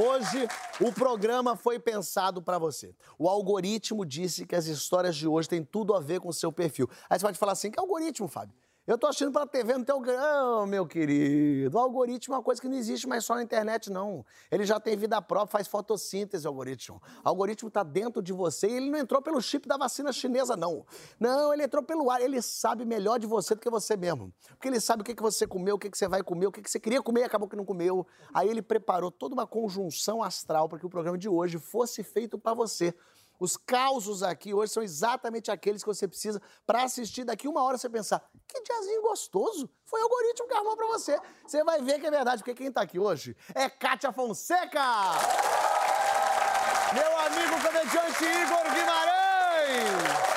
hoje o programa foi pensado pra você. O algoritmo disse que as histórias de hoje têm tudo a ver com o seu perfil. Aí você pode falar assim: que algoritmo, Fábio? Eu tô assistindo pela TV, não tem o meu querido. O algoritmo é uma coisa que não existe mais só na internet, não. Ele já tem vida própria, faz fotossíntese, o algoritmo. O algoritmo tá dentro de você e ele não entrou pelo chip da vacina chinesa, não. Não, ele entrou pelo ar. Ele sabe melhor de você do que você mesmo. Porque ele sabe o que, que você comeu, o que, que você vai comer, o que, que você queria comer e acabou que não comeu. Aí ele preparou toda uma conjunção astral para que o programa de hoje fosse feito para você. Os causos aqui hoje são exatamente aqueles que você precisa para assistir daqui uma hora você pensar, que diazinho gostoso, foi o algoritmo que armou para você. Você vai ver que é verdade, porque quem tá aqui hoje é Kátia Fonseca! Meu amigo comediante Igor Guimarães!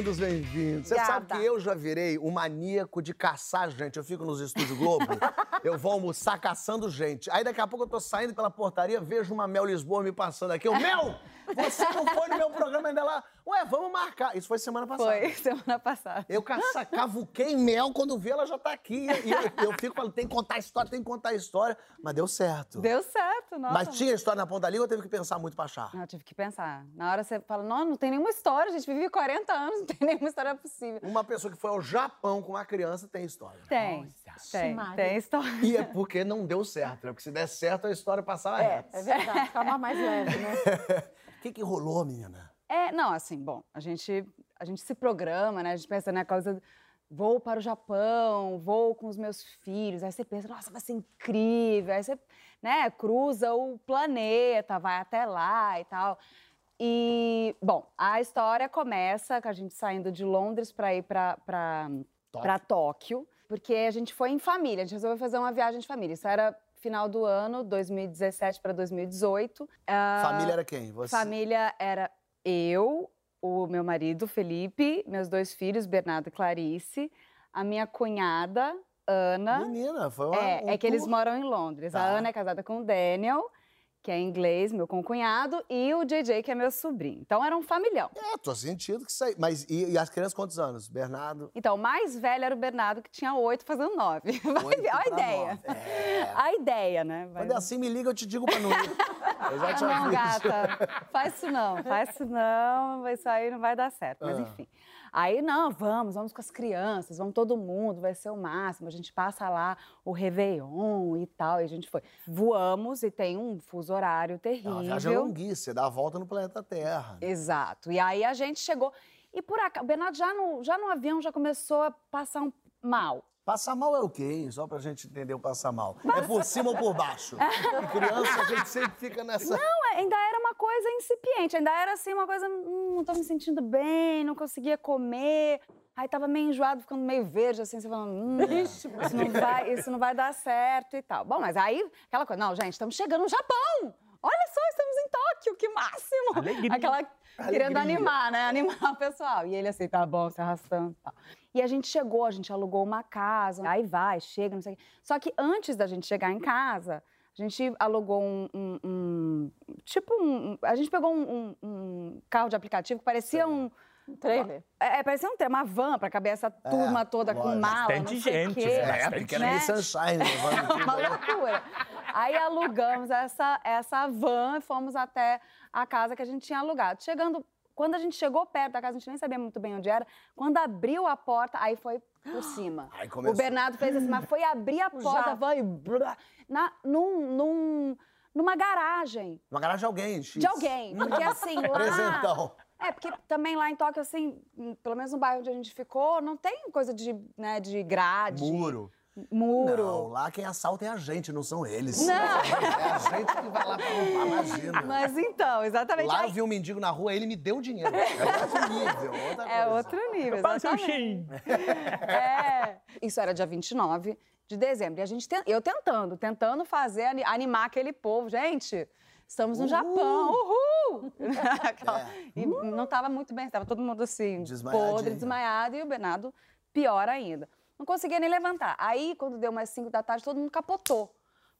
Bem-vindos, bem-vindos. Você sabe que eu já virei um maníaco de caçar gente. Eu fico nos estúdios Globo, eu vou almoçar caçando gente. Aí daqui a pouco eu tô saindo pela portaria, vejo uma Mel Lisboa me passando aqui. Eu, Mel, você não foi no meu programa ainda lá? Ué, vamos marcar. Isso foi semana passada. Foi, semana passada. Eu caça, cavuquei mel, quando vi ela já tá aqui. E eu, eu fico falando, tem que contar a história, tem que contar a história. Mas deu certo. Deu certo, nossa. Mas tinha história na ponta da língua ou teve que pensar muito pra achar? Não, eu tive que pensar. Na hora você fala, não, não tem nenhuma história, a gente vive 40 anos, não tem nenhuma história possível. Uma pessoa que foi ao Japão com uma criança tem história. Tem, tem, Maria. tem história. E é porque não deu certo, né? Porque se der certo, a história passava É, reta. é verdade. Ficar mais leve, né? O que, que rolou, menina? É, não, assim, bom, a gente, a gente se programa, né? A gente pensa na coisa, vou para o Japão, vou com os meus filhos. Aí você pensa, nossa, vai ser incrível. Aí você, né, cruza o planeta, vai até lá e tal. E, bom, a história começa com a gente saindo de Londres para ir para Tóquio. para Tóquio, porque a gente foi em família, a gente resolveu fazer uma viagem de família. Isso era final do ano, 2017 para 2018. Ah, Família era quem? Você? Família era eu, o meu marido, Felipe, meus dois filhos, Bernardo e Clarice, a minha cunhada, Ana. Menina, foi uma, É, um é que eles moram em Londres. Tá. A Ana é casada com o Daniel, que é inglês, meu concunhado, e o JJ, que é meu sobrinho. Então era um familhão. É, tô sentindo que isso aí. Mas e, e as crianças quantos anos? Bernardo? Então, o mais velho era o Bernardo, que tinha oito, fazendo nove. Olha a ideia. É. A ideia, né? Vai Quando é assim, me liga, eu te digo pra não ir. Eu já te Não, gata, faz isso não, faz isso não, isso aí não vai dar certo. Mas Ah. enfim. Aí, não, vamos, vamos com as crianças, vamos todo mundo, vai ser o máximo. A gente passa lá o Réveillon e tal, e a gente foi. Voamos e tem um fuso horário É uma viagem terrível. longuíssima, dá a volta no planeta Terra. Exato. E aí a gente chegou. E por acaso, o Bernardo já no, já no avião já começou a passar um mal. Passar mal é o quê, hein? Só pra gente entender o passar mal. É por cima ou por baixo? E criança, a gente sempre fica nessa. Não, é, ainda era uma coisa incipiente, ainda era assim uma coisa, hum, não tô me sentindo bem, não conseguia comer. Aí tava meio enjoado, ficando meio verde, assim, você falando, hum, isso, não vai, isso não vai dar certo e tal. Bom, mas aí, aquela coisa, não, gente, estamos chegando no Japão! Olha só, estamos em Tóquio, que máximo! Alegria. Aquela querendo Alegria. animar, né? Animar o pessoal. E ele assim, tá bom, se arrastando e tal. E a gente chegou, a gente alugou uma casa, aí vai, chega, não sei o quê. Só que antes da gente chegar em casa, a gente alugou um. um- um- tipo um. A gente pegou um, um- um carro de aplicativo que parecia um. Um trailer. É, é, parecia um, tra- uma van pra caber essa turma toda com lógico. mala. Bastante não sei o gente, quê. né? É, Bastante porque era né? Sunshine, tudo Uma aí. loucura. Aí alugamos essa, essa van e fomos até a casa que a gente tinha alugado. Chegando, quando a gente chegou perto da casa, a gente nem sabia muito bem onde era. Quando abriu a porta, aí foi por cima. Aí O começou. Bernardo fez assim, mas foi abrir a porta, van e blá, na, num, num, numa garagem Uma garagem de alguém, X. de alguém. Porque assim, lá... Presentão. É, porque também lá em Tóquio, assim, pelo menos no bairro onde a gente ficou, não tem coisa de, né, de grade. Muro. Muro. Não, lá quem assalta é a gente, não são eles. Não. É a gente que vai lá pra roubar, imagina. Mas então, exatamente. Lá eu vi um mendigo na rua, ele me deu dinheiro. É outro nível, outra É coisa. outro nível, exatamente. É. Isso era dia 29 de dezembro. E a gente, eu tentando, tentando fazer, ani- animar aquele povo. Gente, estamos no Uhul! Japão, uhul! É. E não estava muito bem, estava todo mundo assim, podre, desmaiado, e o Bernardo pior ainda. Não conseguia nem levantar. Aí, quando deu mais 5 da tarde, todo mundo capotou.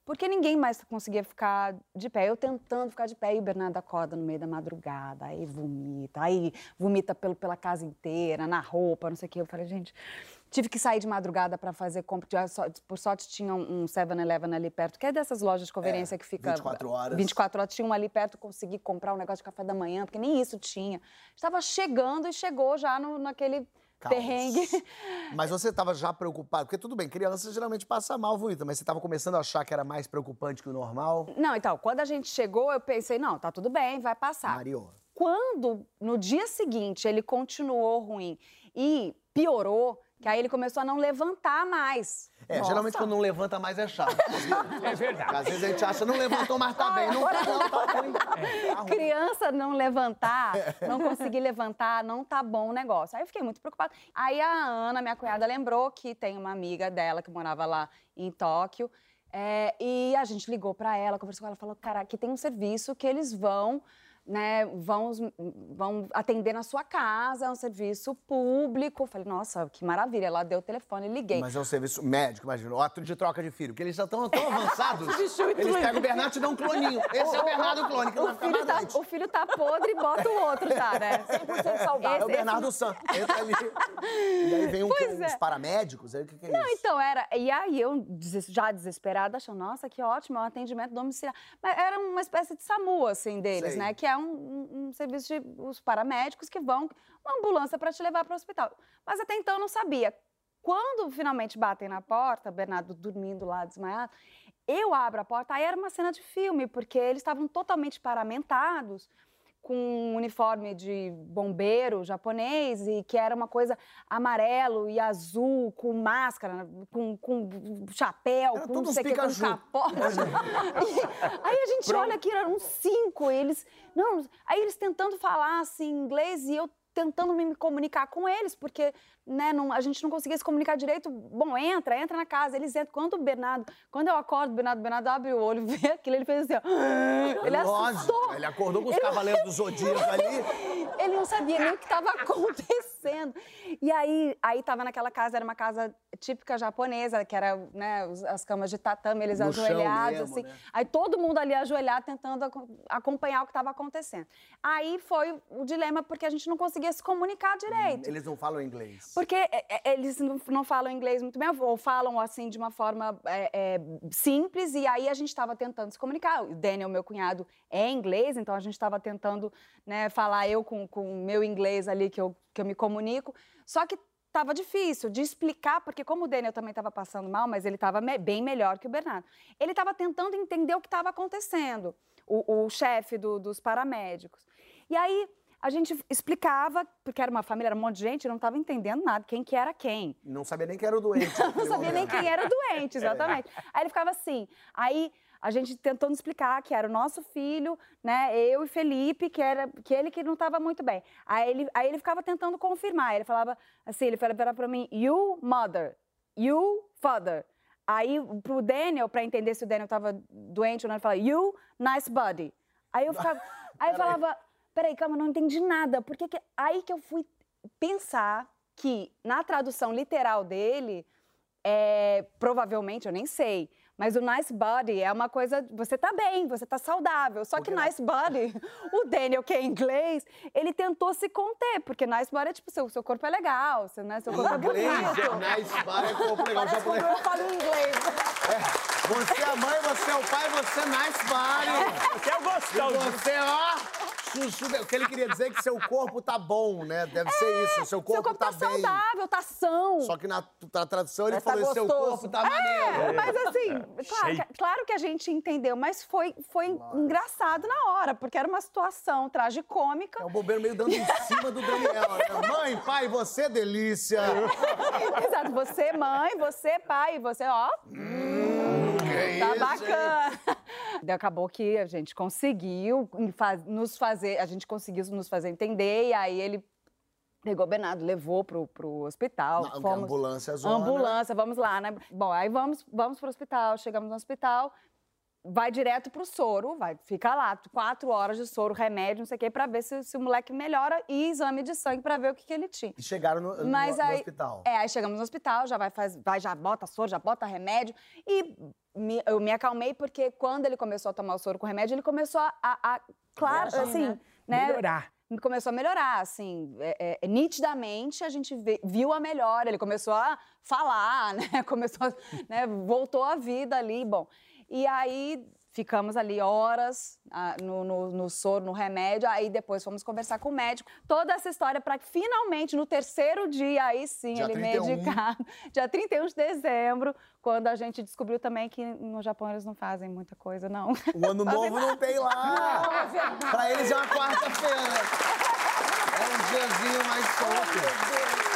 Porque ninguém mais conseguia ficar de pé. Eu tentando ficar de pé, e o Bernardo acorda no meio da madrugada, aí vomita, aí vomita pelo, pela casa inteira, na roupa, não sei o quê. Eu falei, gente, tive que sair de madrugada para fazer compra. Por sorte, tinha um 7-Eleven ali perto, que é dessas lojas de conveniência É, que fica. 24 horas. 24 horas. Tinha um ali perto, consegui comprar um negócio de café da manhã, porque nem isso tinha. Estava chegando e chegou já no, naquele Perrengue. Mas você estava já preocupado? Porque tudo bem, criança geralmente passa mal, vomita, mas você estava começando a achar que era mais preocupante que o normal? Não, então, quando a gente chegou, eu pensei, não, tá tudo bem, vai passar. Mario. Quando no dia seguinte ele continuou ruim e piorou, que aí ele começou a não levantar mais. É, Nossa. geralmente quando não levanta mais é chato. É verdade. Às vezes a gente acha, não levantou, mas tá bem. Não tá, não, tá ruim. Tá ruim. Criança não levantar, não conseguir levantar, não tá bom o negócio. Aí eu fiquei muito preocupada. Aí a Ana, minha cunhada, lembrou que tem uma amiga dela que morava lá em Tóquio. é, e a gente ligou pra ela, conversou com ela, falou: cara, aqui tem um serviço que eles vão. Né, vão, vão atender na sua casa, é um serviço público. Falei, nossa, que maravilha. Ela deu o telefone, liguei. Mas é um serviço médico, imagina. O ato de troca de filho, que eles já estão tão avançados. eles pegam o Bernardo e dão um cloninho. Esse é o Bernardo clone, que O filho, tá, o filho tá podre e bota o outro já, né? 100% saudável. É o Bernardo Santos. Entra ali. E aí vem um, Pois uns é. paramédicos. Aí o que, que é Não, isso? então era. E aí eu, já desesperada, achando, nossa, que ótimo, é um atendimento domiciliar. Mas era uma espécie de SAMU, assim, deles, Sei. né? Que é um, um- serviço de os paramédicos que vão, uma ambulância para te levar para o hospital. Mas até então eu não sabia. Quando finalmente batem na porta, Bernardo dormindo lá, desmaiado, eu abro a porta, aí era uma cena de filme, porque eles estavam totalmente paramentados, com um uniforme de bombeiro japonês, e que era uma coisa amarelo e azul, com máscara, com, com chapéu, Era com não sei que, com capote. Aí a gente olha aqui, eram uns cinco, eles. Não, aí eles tentando falar assim inglês e eu tentando me comunicar com eles, porque né, não- a gente não conseguia se comunicar direito. Bom, entra, entra na casa. Eles entram. Quando o Bernardo, quando eu acordo, o Bernardo, o Bernardo abre o olho, vê aquilo, ele fez assim, ó. Ele assustou. Lógico, ele acordou com os cavaleiros do Zodíaco ali. Ele não sabia nem o que estava acontecendo. E aí, aí tava naquela casa, era uma casa típica japonesa, que era, né, as camas de tatame, eles No ajoelhados, mesmo, assim. né? Aí todo mundo ali ajoelhado, tentando aco- acompanhar o que estava acontecendo. Aí foi o dilema, porque a gente não conseguia se comunicar direito. Eles não falam inglês. Porque é, é, eles não, falam inglês muito bem, ou falam assim de uma forma é, é, simples, e aí a gente estava tentando se comunicar. O Daniel, meu cunhado, é inglês, então a gente estava tentando né, falar eu com o meu inglês ali que eu, que eu me comunico. Só que estava difícil de explicar, porque como o Daniel também estava passando mal, mas ele estava bem melhor que o Bernardo. Ele estava tentando entender o que estava acontecendo, o, o chefe do- dos paramédicos. E aí a gente explicava, porque era uma família, era um monte de gente, não estava entendendo nada, quem que era quem. Não sabia nem que era o doente. Não sabia nem quem era o doente, exatamente. Aí ele ficava assim. Aí a gente tentando explicar que era o nosso filho, né? Eu e Felipe, que era que ele que não estava muito bem. Aí ele, aí ele ficava tentando confirmar. Ele falava assim, ele falava para mim, you mother, you father. Aí pro Daniel, para entender se o Daniel estava doente ou não, ele falava, you nice body. Aí eu ficava, aí eu falava, peraí, calma, não entendi nada. Porque que... aí que eu fui pensar que na tradução literal dele, é, provavelmente, eu nem sei, mas o nice body é uma coisa, você tá bem, você tá saudável. Só que Porque na- nice body, o Daniel, que é inglês, ele tentou se conter, porque nice body é tipo, seu, seu corpo é legal, seu, né, seu corpo é Inglês, bonito. nice bar, é corpo legal. Parece como eu falo em inglês. Você é a mãe, você é o pai, você é nice bar. Você é o gostoso. Você, ó. O que ele queria dizer é que seu corpo tá bom, né? Deve ser isso. Seu corpo, Seu corpo tá, bem. saudável, tá são. Só que na, na tradução ele Mas tá falou: seu gostoso. corpo tá maneiro. É, mas assim, claro, Shape. que- claro que a gente entendeu, mas foi, foi engraçado na hora, porque era uma situação tragicômica. É o bobeiro meio dando em cima do Daniel, né? Mãe, pai, você é delícia. Exato, você mãe, você pai, você, ó, Que tá isso, bacana. Daí acabou que a gente conseguiu nos fazer, a gente conseguiu nos fazer entender, e aí ele pegou o Bernardo, levou pro, pro hospital. Não, fomos, ambulância zona. Ambulância, vamos lá, né? Bom, aí vamos, vamos pro hospital, chegamos no hospital, vai direto pro soro, vai, fica lá, quatro horas de soro, remédio, não sei o quê, pra ver se, se o moleque melhora e exame de sangue pra ver o que, que ele tinha. E chegaram no, no- Mas no aí, hospital. É, aí chegamos no hospital, já vai, faz, vai, já bota soro, já bota remédio. E me- eu me acalmei porque quando ele começou a tomar o soro com remédio, ele começou a, a- a- claro, assim, né? né? Melhorar. Começou a melhorar, assim, é, é, nitidamente a gente vê- viu a melhora. Ele começou a falar, né? Começou, a- né? voltou à vida ali, bom. E aí ficamos ali horas ah, no, no, no soro, no remédio. Aí depois fomos conversar com o médico. Toda essa história para que finalmente, no terceiro dia, aí sim, Dia ele 31. medicado. Dia 31 de dezembro, quando a gente descobriu também que no Japão eles não fazem muita coisa, não. O ano novo não tem lá. Pra eles é uma quarta-feira. É um diazinho mais solto.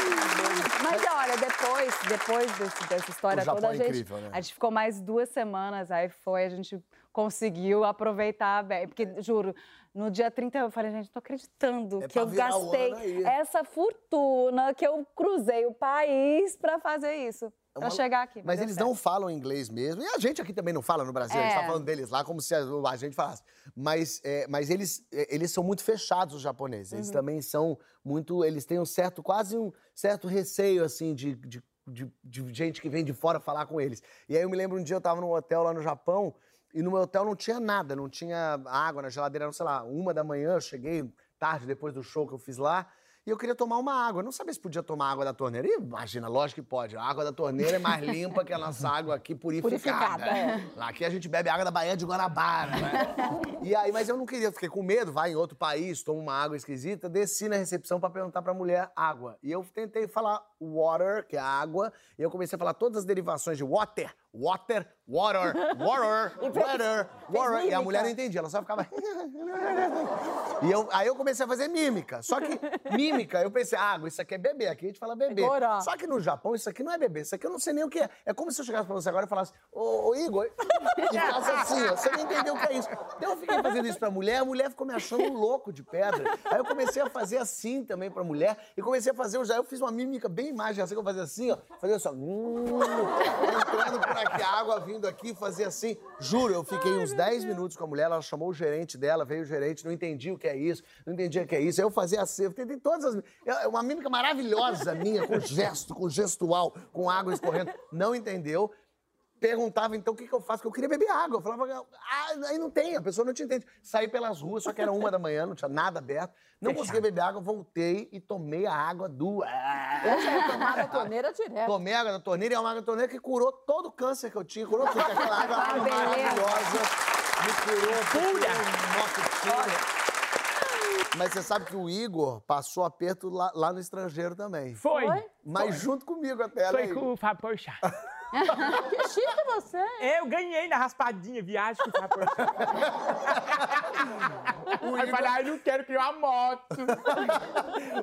Mas olha, depois, depois desse- dessa história toda, a é gente, incrível, né? a gente ficou mais duas semanas, aí foi, a gente conseguiu aproveitar bem. Porque, juro, no dia 30 eu falei, gente, não tô acreditando É que eu gastei essa fortuna, que eu cruzei o país pra fazer isso, É pra uma- chegar aqui. Mas eles certo. não falam inglês mesmo. E a gente aqui também não fala no Brasil. A gente tá É. falando deles lá como se a, gente falasse. Mas, é, mas eles, é, eles são muito fechados, os japoneses. Uhum. Eles também são muito... Eles têm um certo, quase um certo receio, assim, de, de, de, de gente que vem de fora falar com eles. E aí eu me lembro um dia eu tava num hotel lá no Japão e no meu hotel não tinha nada. Não tinha água na geladeira. Era, sei lá, uma da manhã. Eu cheguei tarde, depois do show que eu fiz lá. E eu queria tomar uma água. Eu não sabia se podia tomar água da torneira. E imagina, lógico que pode. A água da torneira é mais limpa que a nossa água aqui purificada. Purificada, é. Lá Aqui a gente bebe água da Baía de Guanabara, né? e aí, mas eu não queria, fiquei com medo, vai em outro país, tomo uma água esquisita, desci na recepção pra perguntar pra mulher água. E eu tentei falar water, que é água, e eu comecei a falar todas as derivações de water, water, water, water, water, water. E a mulher não entendia, ela só ficava. e eu, aí eu comecei a fazer mímica. Só que mímica, eu pensei, água, isso aqui é beber, aqui a gente fala beber. Agora. Só que no Japão, isso aqui não é beber, isso aqui eu não sei nem o que é. É como se eu chegasse pra você agora e falasse, ô, ô Igor, e ficasse assim, ó, você não entendeu o que é isso. Então eu fiquei fazendo isso pra mulher, a mulher ficou me achando um louco de pedra. Aí eu comecei a fazer assim também pra mulher, e comecei a fazer, já eu fiz uma mímica bem imagem, assim que eu fazia assim, ó, fazia só, hum, entrando por aqui, a água vindo aqui, fazia assim. Juro, eu fiquei uns 10 minutos com a mulher, ela chamou o gerente dela, veio o gerente, não entendi o que é isso, não entendia o que é isso. Aí eu fazia assim, eu tentei todas as. é Uma mímica maravilhosa minha, com gesto, com gestual, com água escorrendo. Não entendeu. Perguntava então o que, que eu faço, que eu queria beber água. Eu falava, ah, aí não tem, a pessoa não te entende. Saí pelas ruas, só que era uma da manhã, não tinha nada aberto. Não Fechado. conseguia beber água, voltei e tomei a água do. Eu já tomava a torneira direto. Tomei água da torneira e é uma água da torneira que curou todo o câncer que eu tinha, curou tudo. Aquela água Ah, maravilhosa me curou. Pura! Mas você sabe que o Igor passou aperto lá, lá no estrangeiro também. Foi. Foi? Mas junto comigo até, Foi Igor? com o Fábio Porchat. Que chique você. Eu ganhei na raspadinha viagem com o Fábio Porchat. Aí eu falei, ai, não quero criar uma moto.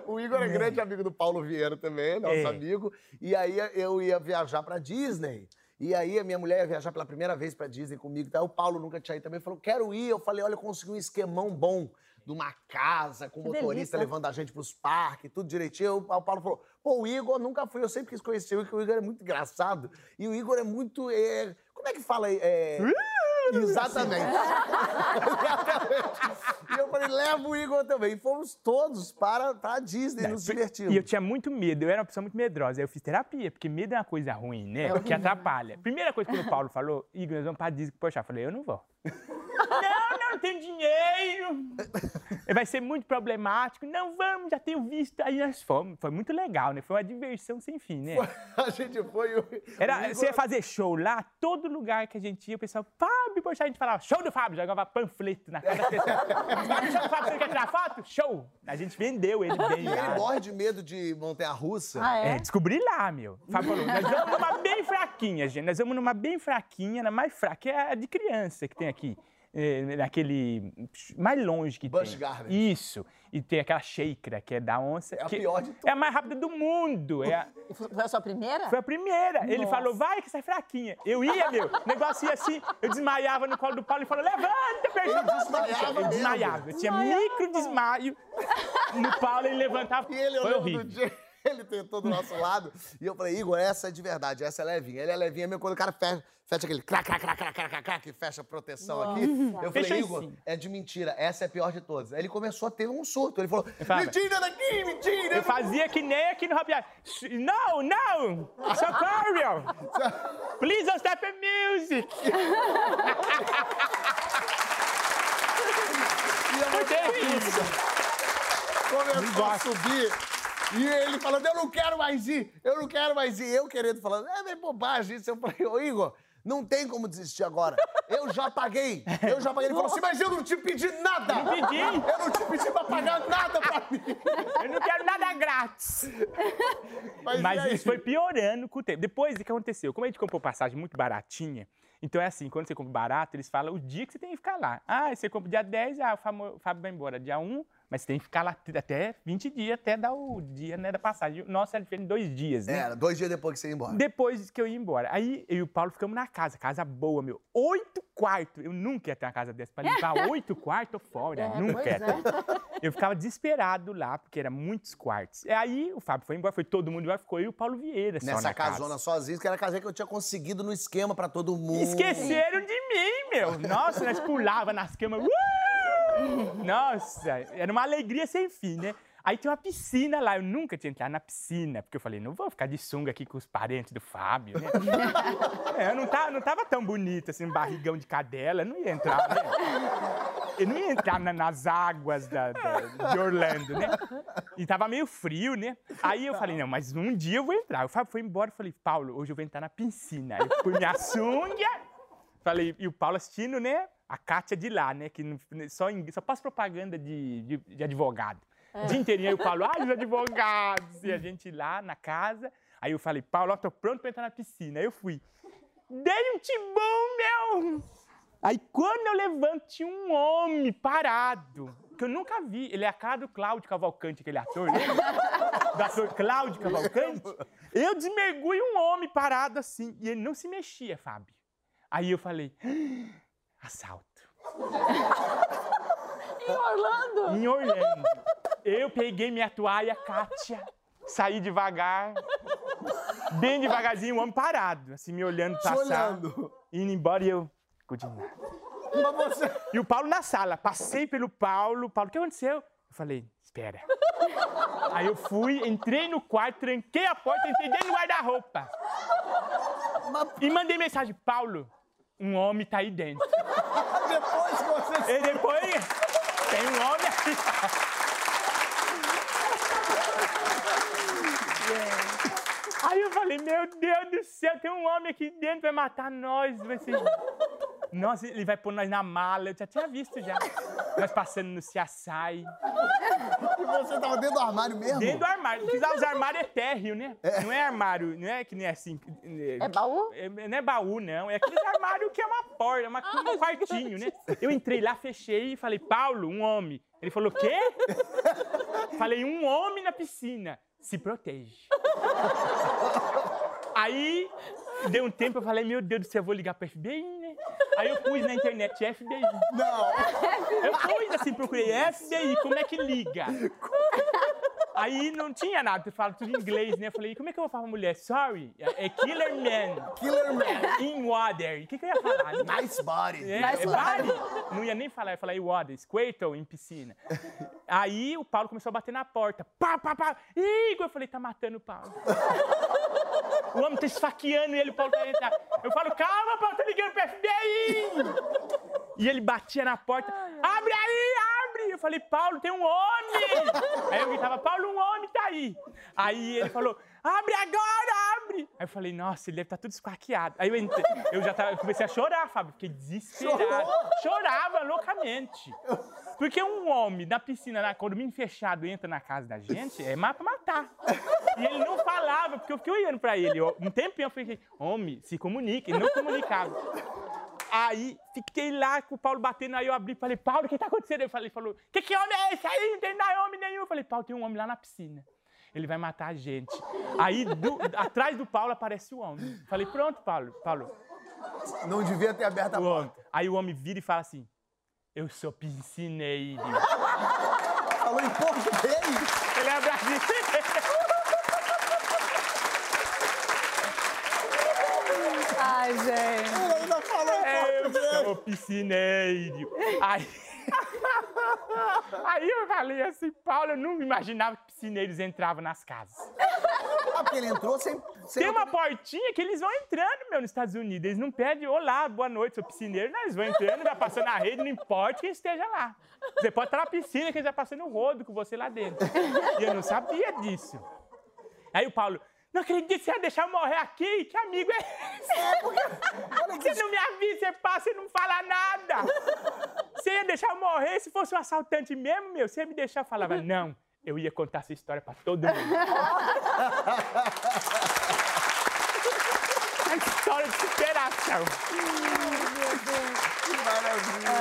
O Igor é grande amigo do Paulo Vieira também, nosso É. amigo. E aí eu ia viajar pra Disney. E aí a minha mulher ia viajar pela primeira vez pra Disney comigo. Então o Paulo nunca tinha ido também. Falou, quero ir. Eu falei, olha, eu consegui um esquemão bom. De uma casa, com Que motorista delícia. levando a gente pros parques, tudo direitinho. O Paulo falou, pô, o Igor nunca foi. Eu sempre quis conhecer o Igor, porque o Igor é muito engraçado. E o Igor é muito... é, como é que fala? É, Exatamente. Exatamente. E eu falei, leva o Igor também. E fomos todos para, para a Disney, nos divertimos. E eu tinha muito medo, eu era uma pessoa muito medrosa. Aí eu fiz terapia, porque medo é uma coisa ruim, né? que atrapalha. Primeira coisa que o Paulo falou, Igor, nós vamos pra Disney. Poxa, eu falei, eu não vou. não, não, tenho dinheiro. Vai ser muito problemático. Não, vamos, já tenho visto. Aí nós fomos. Foi muito legal, né? Foi uma diversão sem fim, né? A gente foi. o- Era, o você ia fazer show lá, todo lugar que a gente ia, o pessoal, Fábio, poxa, a gente falava, show do Fábio, jogava panfleto na cara da pessoa. Fábio, show do Fábio, você quer tirar foto? Show! A gente vendeu ele bem E ele lá. morre de medo de montanha-russa. Ah, É, é? descobri lá, meu. Fábio falou, nós vamos numa bem fraquinha, gente. Nós vamos numa bem fraquinha, na mais fraca, que é a de criança que tem aqui. É, naquele. mais longe que Busch tem. Gardens. Isso. E tem aquela shaker, que é da onça. É a que pior de É a mais rápida do mundo. É a- Foi a sua primeira? foi a primeira. Ele Nossa. falou, vai que sai fraquinha. Eu ia, meu. O negócio ia assim, eu desmaiava no colo do Paulo e falou, levanta, perdi. Ele desmaiava Eu desmaiava. Eu tinha micro desmaio no Paulo, ele levantava. E ele, eu Foi horrível. ele tentou do nosso lado. E eu falei, Igor, essa é de verdade, essa é levinha. Ele é levinha mesmo quando o cara fecha, fecha aquele crac, crac, crac, crac, crac, crac, que fecha a proteção aqui. Eu falei, Fechou em Igor, cima. é de mentira, essa é a pior de todas. Aí ele começou a ter um surto. Ele falou, falava- mentira daqui, mentira. Eu fazia que nem aqui no Rabiar. Não, não! Socorro! Please don't stop the music! E eu Foi terrível. começou a subir. E ele falando, eu não quero mais ir, eu não quero mais ir. Eu querendo, falando, é bem bobagem isso. Eu falei, ô Igor, não tem como desistir agora. Eu já paguei, eu já paguei. Ele falou assim, mas eu não te pedi nada. Não pedi. Eu não te pedi pra pagar nada pra mim. Eu não quero nada grátis! Mas, Mas isso foi piorando com o tempo. Depois, o que aconteceu? Como a gente comprou passagem muito baratinha, então é assim, quando você compra barato, eles falam o dia que você tem que ficar lá. Ah, você compra dia 10, ah, o Fábio vai embora dia 1, mas você tem que ficar lá até 20 dias, até dar o dia né, da passagem. Nossa, era diferente dois dias, né? Era, dois dias depois que você ia embora. Depois que eu ia embora. Aí eu e o Paulo ficamos na casa, casa boa, meu. Oito quartos. Eu nunca ia ter uma casa dessa pra limpar oito quartos fora. É, nunca pois ia ter. Eu ficava desesperado lá, porque era muitos quartos. E aí o Fábio foi embora, foi todo mundo embora, ficou eu e o Paulo Vieira só Nessa na casa. casona sozinho, que era a casinha que eu tinha conseguido no esquema pra todo mundo. Esqueceram de mim, meu. Nossa, nós pulava nas camas. Uh! Nossa, era uma alegria sem fim, né? Aí tinha uma piscina lá, eu nunca tinha entrado na piscina, porque eu falei, não vou ficar de sunga aqui com os parentes do Fábio, né? É, eu não tava, não tava tão bonito, assim, barrigão de cadela, eu não ia entrar, né? Eu não ia entrar na- nas águas da- da- de Orlando, né? E tava meio frio, né? Aí eu falei, não, mas um dia eu vou entrar. O Fábio foi embora, eu falei, Paulo, hoje eu vou entrar na piscina. Aí eu pus minha sunga, falei, e o Paulo assistindo, né? A Kátia de lá, né? Que não- só, só passa propaganda de, de, de advogado. O dia inteirinho aí o Paulo, ai, os advogados! E a gente lá na casa. Aí eu falei, Paulo, ó, tô pronto pra entrar na piscina. Aí eu fui. Dei um timbum, meu! Aí quando eu levanto, tinha um homem parado, que eu nunca vi. Ele é a cara do Cláudio Cavalcante, aquele ator, lembra? do ator Cláudio Cavalcante. Eu desmergulho um homem parado assim, e ele não se mexia, Fábio. Aí eu falei, assalto. Em Orlando? Em Orlando. Eu peguei minha toalha, Kátia, saí devagar, bem devagarzinho, o homem parado, assim, me olhando passar, olhando. indo embora e eu, good night. Mas você... E o Paulo na sala. Passei pelo Paulo. Paulo, o que aconteceu? Eu falei, espera. Aí eu fui, entrei no quarto, tranquei a porta, entrei dentro do guarda-roupa. E mandei mensagem, Paulo, um homem tá aí dentro. Depois que você... E depois, tem um homem aqui. Aí eu falei, meu Deus do céu, tem um homem aqui dentro, vai matar nós. Vai ser... Nossa, ele vai pôr nós na mala. Eu já tinha visto já. Nós passando no Ciaçai. Você tava dentro do armário mesmo? Dentro do armário. Precisava usar armário é térreo, né? Não é armário, não é que nem assim. É baú? É, não é baú, não. É aquele armário que é uma porta, é uma, um quartinho, né? Eu entrei lá, fechei e falei, Paulo, um homem. Ele falou, quê? falei, um homem na piscina. Se protege. Aí, deu um tempo, eu falei, meu Deus do céu, eu vou ligar pro FBI? Aí eu pus na internet FBI. Não. Eu pus assim, procurei FBI, como é que liga? Aí não tinha nada, eu falo tudo em inglês, né? Eu falei, como é que eu vou falar pra mulher? Sorry, é Killer Man. Killer Man. In water. O que, que eu ia falar? Nice body. É, é body. Não ia nem falar, eu ia falar in water, squirtle, em piscina. Aí o Paulo começou a bater na porta. Pá, pá, pá. Igor, eu falei, tá matando o Paulo. O homem tá esfaqueando ele, o Paulo tá entrar. Eu falo, calma, Paulo, tá ligando pro FBI. E ele batia na porta, abre aí, abre! Eu falei, Paulo, tem um homem! aí eu gritava, Paulo, um homem tá aí! Aí ele falou, abre agora, abre! Aí eu falei, nossa, ele deve estar tá tudo esquarqueado. Aí eu, entrei, eu já tava, eu comecei a chorar, Fábio, fiquei desesperado. Chorou? Chorava loucamente. Porque um homem na piscina, na condomínio fechado, entra na casa da gente, é pra matar. E ele não falava, porque eu fiquei olhando pra ele. Eu, um tempinho eu falei, homem, se comunique. Ele não comunicava. Aí fiquei lá com o Paulo batendo, aí eu abri e falei, Paulo, o que tá acontecendo? Ele falou, falou, que que homem é esse aí? Não tem homem nenhum. Eu falei, Paulo, tem um homem lá na piscina. Ele vai matar a gente. Aí, do, atrás do Paulo aparece o homem. Falei, pronto, Paulo. Paulo. Não devia ter aberto a porta. Aí o homem vira e fala assim, eu sou piscineiro. Falou em português? Ele é brasileiro. Ai, gente. Ele ainda falou é, Eu sou piscineiro. Aí... Aí eu falei assim, Paulo, eu não imaginava que piscineiros entravam nas casas. Ah, porque ele entrou sem... sem Tem uma portinha que eles vão entrando, meu, nos Estados Unidos. Eles não pedem, olá, boa noite, sou piscineiro. Não, eles vão entrando, vai passando na rede, não importa quem esteja lá. Você pode estar na piscina, que eles já passando o rodo com você lá dentro. E eu não sabia disso. Aí o Paulo, não acredito que você ia deixar eu morrer aqui? Que amigo é esse? É, porque... Você não me avisa, você passa e não fala nada. Você ia deixar eu morrer se fosse um assaltante mesmo, meu? Você ia me deixar? Eu falava, não, eu ia contar essa história pra todo mundo. a história de superação. meu Deus. Que maravilha!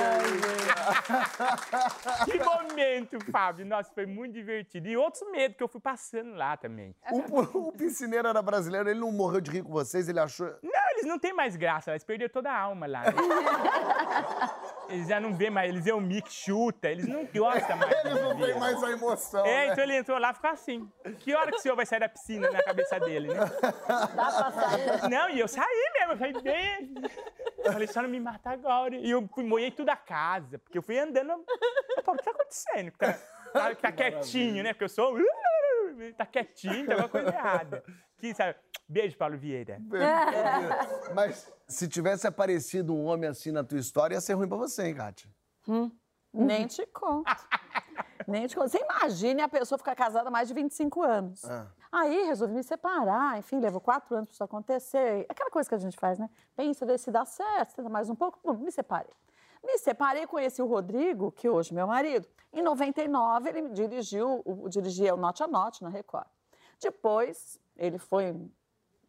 que momento, Fábio. Nossa, foi muito divertido. E outros medos que eu fui passando lá também. O, o piscineiro era brasileiro, ele não morreu de rir com vocês, ele achou... Não, eles não têm mais graça, eles perderam toda a alma lá. Né? eles já não vê mais, eles é o mic chuta, eles não gostam mais. Eles não têm mais a emoção. É, né? então ele entrou lá e ficou assim. Que hora que o senhor vai sair da piscina na cabeça dele, né? Dá pra sair? Não, e eu saí mesmo, eu falei, bem. Eu falei, só não me mata agora. E eu fui, molhei tudo a casa, porque eu fui andando. Eu falei, o que tá acontecendo? Tá, tá, tá quietinho, né? Porque eu sou. Tá quietinho, tem alguma coisa errada. Que, sabe? Beijo, Paulo Vieira. Mas se tivesse aparecido um homem assim na tua história, ia ser ruim pra você, hein, Kátia? Hum, nem te conto. nem te conto. Você imagine a pessoa ficar casada há mais de 25 anos. Ah. Aí resolvi me separar, enfim, levou quatro anos para isso acontecer. Aquela coisa que a gente faz, né? Pensa, vê se dá certo, tenta mais um pouco. Bom, me separei. Me separei, conheci o Rodrigo, que hoje é meu marido. Em 99, ele dirigiu, dirigia o Note a Note na Record. Depois, ele foi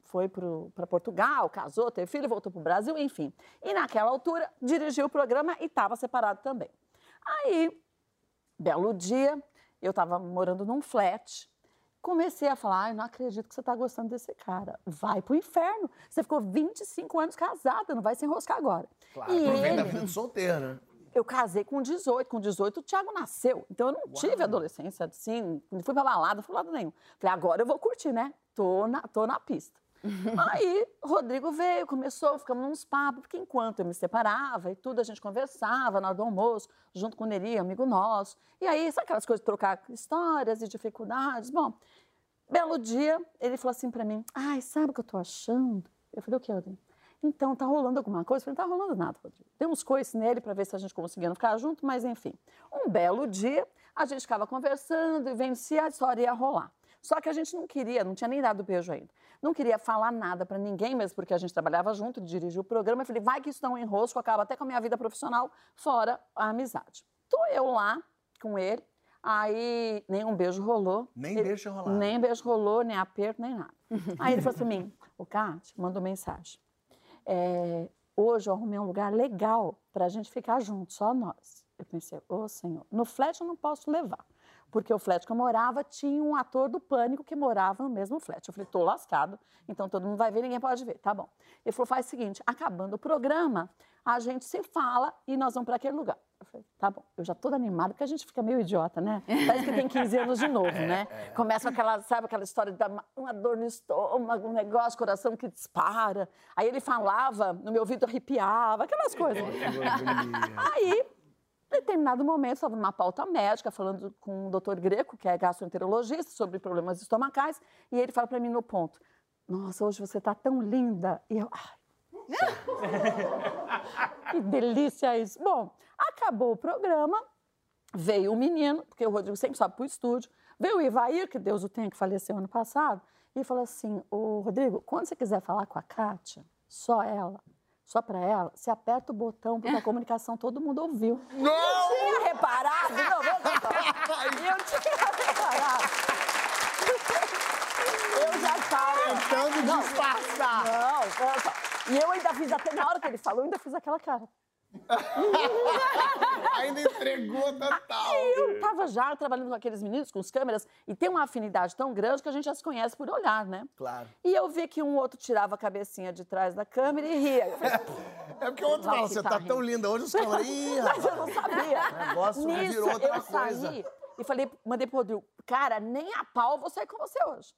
foi para Portugal, casou, teve filho, voltou para o Brasil, enfim. E naquela altura dirigiu o programa e estava separado também. Aí, belo dia, eu estava morando num flat. Comecei a falar, ai, não acredito que você está gostando desse cara. Vai pro inferno. Você ficou 25 anos casada, não vai se enroscar agora. Claro, e ele... da vida solteira, né? Eu casei com 18, com 18 o Thiago nasceu. Então eu não Uau. tive adolescência assim, não fui pra balada, não fui pra lado nenhum. Falei, agora eu vou curtir, né? Tô na, tô na pista. Aí, Rodrigo veio, começou, ficamos uns papos, porque enquanto eu me separava e tudo, a gente conversava na hora do almoço, junto com o Neri, amigo nosso. E aí, sabe aquelas coisas, trocar histórias e dificuldades? Bom, belo dia, ele falou assim para mim, ai, sabe o que eu tô achando? Eu falei, o que, Rodrigo? Então, tá rolando alguma coisa? Eu falei, não tá rolando nada, Rodrigo. Dei uns coices nele para ver se a gente conseguia ficar junto, mas enfim. Um belo dia, a gente ficava conversando e vendo se a história ia rolar. Só que a gente não queria, não tinha nem dado beijo ainda. Não queria falar nada para ninguém, mesmo porque a gente trabalhava junto, dirigiu o programa. Eu falei, vai que isso dá um enrosco, acaba até com a minha vida profissional, fora a amizade. Tô eu lá com ele, aí nem um beijo rolou. Nem ele, beijo rolou. Nem beijo rolou, nem aperto, nem nada. aí ele falou para mim, o Kátia mandou mensagem. É, hoje eu arrumei um lugar legal para a gente ficar junto, só nós. Eu pensei, ô oh, senhor, no flat eu não posso levar porque o flat que eu morava tinha um ator do Pânico que morava no mesmo flat. Eu falei, tô lascado, então todo mundo vai ver, ninguém pode ver. Tá bom. Ele falou, faz o seguinte, acabando o programa, a gente se fala e nós vamos para aquele lugar. Eu falei, tá bom. Eu já tô animada, porque a gente fica meio idiota, né? Parece que tem 15 anos de novo, né? É, é. Começa aquela, sabe, aquela história de dar uma dor no estômago, um negócio, coração que dispara. Aí ele falava, no meu ouvido arrepiava, aquelas coisas. Aí em determinado momento, estava numa pauta médica, falando com o doutor Greco, que é gastroenterologista, sobre problemas estomacais, e ele fala para mim no ponto: Nossa, hoje você está tão linda. E eu, ai, que delícia isso. Bom, acabou o programa, veio o menino, porque o Rodrigo sempre sobe pro estúdio, veio o Ivair, que Deus o tenha, que faleceu ano passado, e falou assim, ô Rodrigo, quando você quiser falar com a Kátia, só ela, só pra ela, você aperta o botão, porque a comunicação todo mundo ouviu. Não! tinha reparado, não, vou contar. Eu tinha reparado. Eu já estava. Tentando disfarçar. Não, olha só. E eu ainda fiz, até na hora que ele falou, eu ainda fiz aquela cara. Ainda entregou total. Eu tava já trabalhando com aqueles meninos, com os câmeras, e tem uma afinidade tão grande que a gente já se conhece por olhar, né? Claro. E eu vi que um outro tirava a cabecinha de trás da câmera e ria. Falei, É porque o outro fala, você tá rindo. tão linda hoje, os caras... Ih, Mas eu não sabia. O negócio Nisso, virou outra eu coisa. saí e falei, mandei pro Rodrigo, cara, nem a pau vou sair com você hoje.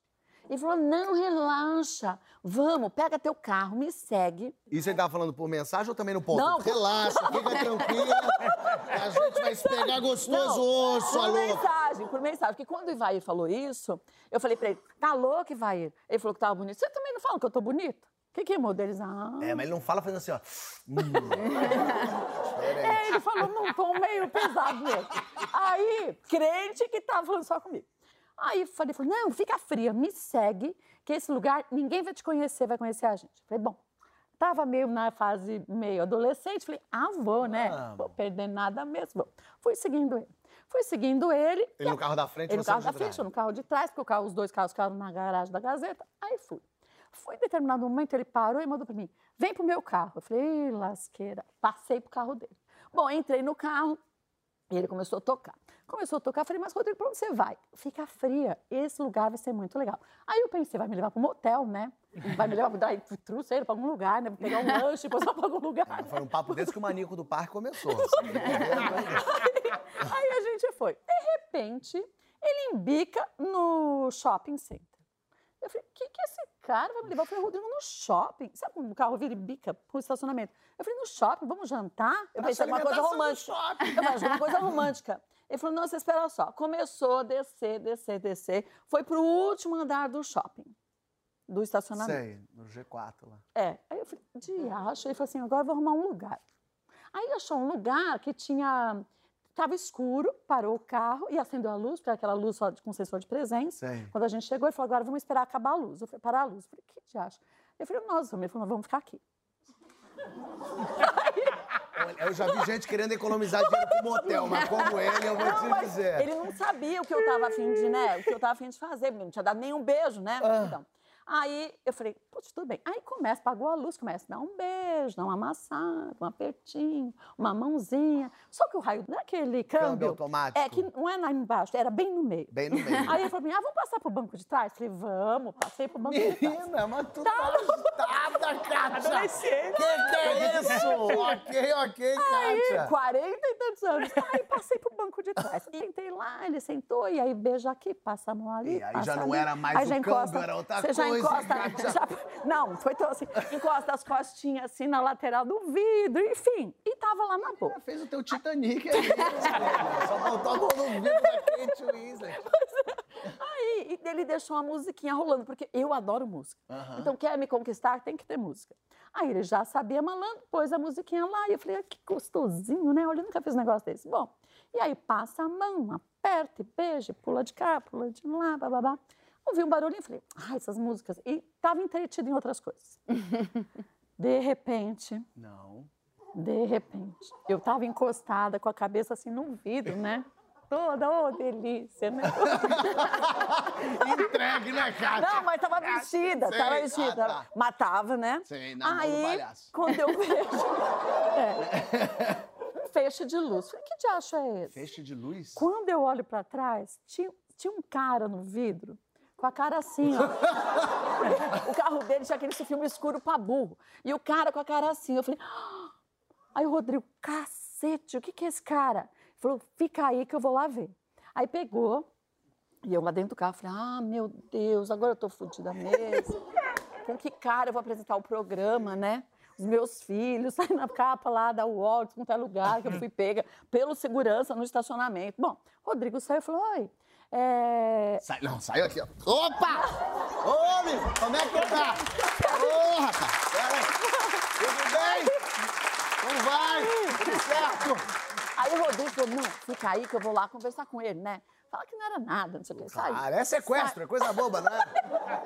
Ele falou, não, relaxa, vamos, pega teu carro, me segue. Isso ele tava falando por mensagem ou também no ponto? Não. Relaxa, fica tranquila. A gente vai se pegar gostoso hoje, sua por louca. mensagem, por mensagem. Porque quando o Ivair falou isso, eu falei pra ele, tá louco, Ivair? Ele falou que tava bonito. Você também não fala que eu tô bonita? O que que é? Ah. É, mas ele não fala fazendo assim, ó. Hum. É, ele falou num tom meio pesado mesmo. Aí, crente que tava falando só comigo. Aí falei, falei, não, fica fria, me segue, que esse lugar ninguém vai te conhecer, vai conhecer a gente. Falei, bom, tava meio na fase meio adolescente, falei, ah, vou, né? Vamos. Vou perder nada mesmo. Fui seguindo ele. Fui seguindo ele. Ele no carro da frente, Ele no carro da trás. frente, eu no carro de trás, porque carro- os dois carros ficaram na garagem da Gazeta. Aí fui. Foi em determinado momento, ele parou e mandou para mim: vem pro meu carro. Eu falei, "Ih, lasqueira. Passei pro carro dele. Bom, entrei no carro e ele começou a tocar. Começou a tocar, falei, mas Rodrigo, pra onde você vai? Fica fria, esse lugar vai ser muito legal. Aí eu pensei, vai me levar para um motel, né? Vai me levar para sei lá, pra algum lugar, né? Vou pegar um lanche, vou pra algum lugar. Ah, Foi um papo desse que o maníaco do parque começou. Aí a gente foi. De repente, ele embica no shopping center. Eu falei, o que, que esse cara vai me levar? Eu falei, Rodrigo, no shopping. Sabe quando o carro vira e bica pro estacionamento? Eu falei, no shopping, vamos jantar? Eu pensei, uma coisa romântica. Eu falei, é uma coisa romântica. Ele falou, não, você espera só. Começou a descer, descer, descer. Foi pro último andar do shopping, do estacionamento. Sei, no G4 lá. É. Aí eu falei, de acho. Ele falou assim, agora eu vou arrumar um lugar. Aí achou um lugar que tinha... Estava escuro, parou o carro e acendeu a luz, porque era aquela luz só de, com sensor de presença. Sei. Quando a gente chegou, ele falou, agora vamos esperar acabar a luz. Eu falei, parar a luz. Eu falei, que te acha? Eu falei, nós vamos. Ele falou, vamos ficar aqui. Eu já vi gente querendo economizar dinheiro pro motel, mas como ele, eu vou Não, te dizer. ele não sabia o que eu estava afim de, né? O que eu estava afim de fazer, não tinha dado nenhum beijo, né? Ah. Então, aí eu falei, putz, tudo bem. Aí começa, apagou a luz, começa a dar um beijo, dar uma amassada, um apertinho, uma mãozinha. Só que o raio daquele câmbio... Câmbio automático. É, que não é lá embaixo, era bem no meio. Bem no meio. Aí ele falou pra mim, ah, vamos passar pro banco de trás? Falei, vamos, passei pro banco de trás. Menina, mas tu tá agitada, Kátia. Adolescente. Que que é isso? ok, ok, Aí, Kátia. 40 e tantos anos. Aí passei pro banco de trás. Sentei lá, ele sentou, e aí beija aqui, passa a mão ali. E aí já não ali. era mais Aí o câmbio, encosta, era outra você encosta, já- não, foi tão assim, encosta as costinhas assim na lateral do vidro, enfim. E tava lá na boca. Fez o teu Titanic aí, né? Só faltou a mão no vidro da Kate Winslet. Aí ele deixou a musiquinha rolando, porque eu adoro música. Então, quer me conquistar, tem que ter música. Aí ele já sabia malandro, pôs a musiquinha lá, e eu falei, ah, que gostosinho, né? Olha, eu nunca fiz um negócio desse. Bom, e aí passa a mão, aperta e beija, pula de cá, pula de lá, bababá. Ouvi um barulhinho e falei, ah, essas músicas. E estava entretido em outras coisas. De repente, Não. de repente, eu estava encostada com a cabeça assim no vidro, né? Toda, ô, delícia, né? Entregue, né, Kátia? Não, mas tava vestida, Sei. tava Ah, vestida. tá. Matava, né? Sei, na Aí, palhaço. quando eu vejo. é, um feixe de luz. Falei, que diacho é esse? Feixe de luz? Quando eu olho pra trás, tinha, tinha um cara no vidro, com a cara assim, ó. o carro dele tinha aquele filme escuro pra burro. E o cara com a cara assim. Eu falei. "Ah!" Aí o Rodrigo, cacete, o que, que é esse cara? Ele falou, fica aí que eu vou lá ver. Aí pegou, e eu lá dentro do carro, falei, ah, meu Deus, agora eu tô fodida mesmo. Com que cara eu vou apresentar o programa, né? Os meus filhos, saem na capa lá da UOL, de qualquer lugar que eu fui pega pelo segurança no estacionamento. Bom, Rodrigo saiu e falou, oi, é... Sai, não, saiu aqui, ó. Opa! Ô, menino, como é que tá? Ô, rapaz, pera aí. Tudo bem? Como vai? Tudo certo? Aí o Rodrigo falou, não, fica aí que eu vou lá conversar com ele, né? Fala que não era nada, não sei o que. Sai. Cara, é sequestro, é coisa boba, não é?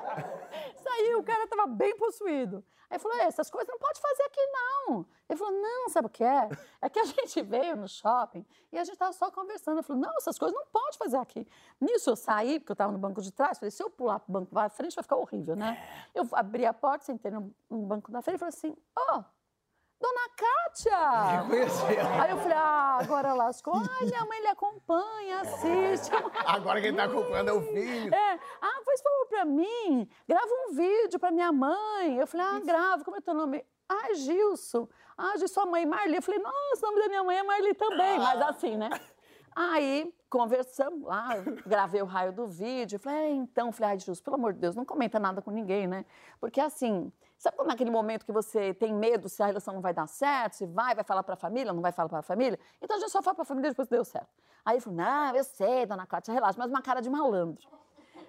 Saiu, o cara tava bem possuído. Aí falou: "É, essas coisas não pode fazer aqui, não. Ele falou: não, sabe o que é? É que a gente veio no shopping e a gente tava só conversando. Eu falei: não, essas coisas não pode fazer aqui. Nisso eu saí, porque eu tava no banco de trás, falei: se eu pular pro banco da frente, vai ficar horrível, né? Eu abri a porta, sentei no, no banco da frente e falei assim: ó. Dona Kátia! Aí eu falei, ah, agora lascou. Ai, minha mãe lhe acompanha, assiste. Agora quem tá acompanhando é o filho. É, ah, faz favor pra mim, grava um vídeo pra minha mãe. Eu falei, ah, grava, como é teu nome? Ah, Gilson. Ah, de sua mãe, Marli. Eu falei, nossa, o nome da minha mãe é Marli também, mas assim, né? Aí, conversamos lá, gravei o raio do vídeo. Falei, é, então, falei, ai, Gilson, pelo amor de Deus, não comenta nada com ninguém, né? Porque assim, sabe quando naquele momento que você tem medo se a relação não vai dar certo, se vai, vai falar pra família, não vai falar pra família? Então a gente só fala pra família depois que deu certo. Aí ele falou, não, eu sei, dona Cátia, relaxa, mas uma cara de malandro.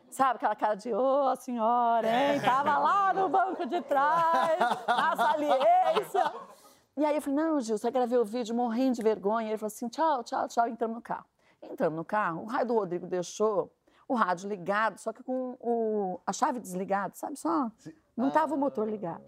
Sabe aquela cara de, ô senhora, hein? Tava lá no banco de trás, na saliência. E aí eu falei, não, Gil, só gravei o vídeo morrendo de vergonha. Ele falou assim, tchau, tchau, tchau, entramos no carro. Entramos no carro, o raio do Rodrigo deixou o rádio ligado, só que com o, a chave desligada, sabe só? Não tava o motor ligado.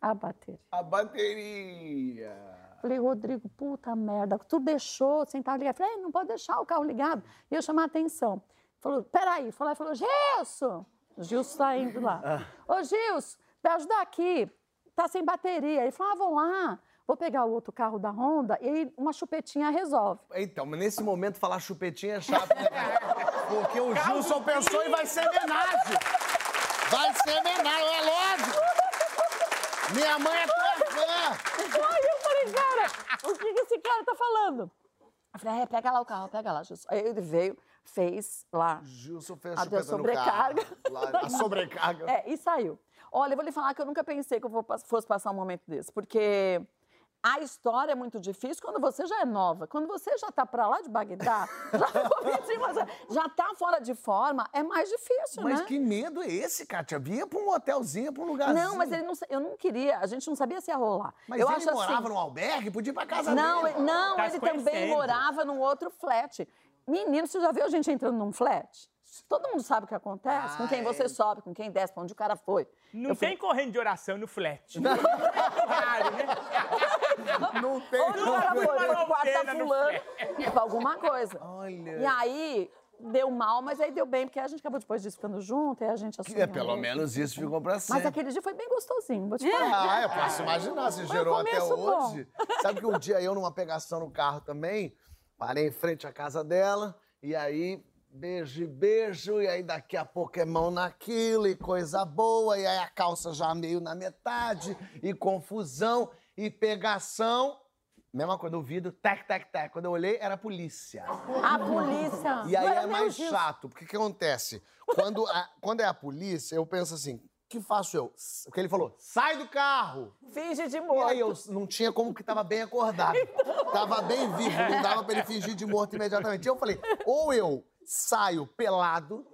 A bateria. A bateria. Falei, Rodrigo, puta merda, tu deixou sem estar ligado. Falei, "É, não pode deixar o carro ligado. Ia chamar a atenção. Falou, peraí. Falou, aí, falou, Gilson! O Gilson tá indo lá. Ô, Gilson, me ajuda aqui. Tá sem bateria. Ele falou, ah, vou lá. Vou pegar o outro carro da Honda e aí uma chupetinha resolve. Então, mas nesse momento falar chupetinha é chato, né? Porque o Gilson pensou e vai ser homenagem. Vai ser homenagem, é lógico. Minha mãe é tua fã. Aí eu falei, cara, o que, que esse cara tá falando? Eu falei, é, pega lá o carro, pega lá, Gilson. Aí ele veio, fez lá. Gilson fez A chupeta deu no carro. sobrecarga. Lá, a sobrecarga. É, e saiu. Olha, eu vou lhe falar que eu nunca pensei que eu fosse passar um momento desse, porque a história é muito difícil quando você já é nova. Quando você já tá pra lá de Bagdá, já ficou 25 anos, já tá fora de forma, é mais difícil, Mas né? que medo é esse, Kátia? Vinha pra um hotelzinho, pra um lugarzinho. Não, mas ele não, eu não queria, a gente não sabia se ia rolar. Mas eu ele acho morava assim, num albergue? Podia ir pra casa Não, dele. ele- não, Tá ele também morava num outro flat. Menino, você já viu a gente entrando num flat? Todo mundo sabe o que acontece, com Ah, quem você sobe, com quem desce, pra onde o cara foi. Não Eu tem corrente de oração no flat. Claro, né? Não tem. Onde o quarto no fulano, pra alguma coisa. Olha. E aí, deu mal, mas aí deu bem, porque a gente acabou depois disso ficando junto, e a gente assumiu. É, pelo menos isso ficou pra sempre. Mas aquele dia foi bem gostosinho, vou te falar. Ah, eu posso imaginar, se gerou até começo bom. hoje. Sabe que um dia eu, numa pegação no carro também, parei em frente à casa dela, e aí, beijo e beijo, e aí daqui a pouco é mão naquilo, e coisa boa, e aí a calça já meio na metade, e confusão, e pegação. Mesma coisa, o vidro, tec, tec, tec. Quando eu olhei, era a polícia. A polícia. E aí era é mais Gilson. chato, porque o que acontece? Quando, a- quando é a polícia, eu penso assim, o que faço eu? O que ele falou? Sai do carro! Finge de E morto. aí eu não tinha como que tava bem acordado. Tava bem vivo, não dava pra ele fingir de morto imediatamente. Eu falei, ou eu saio pelado,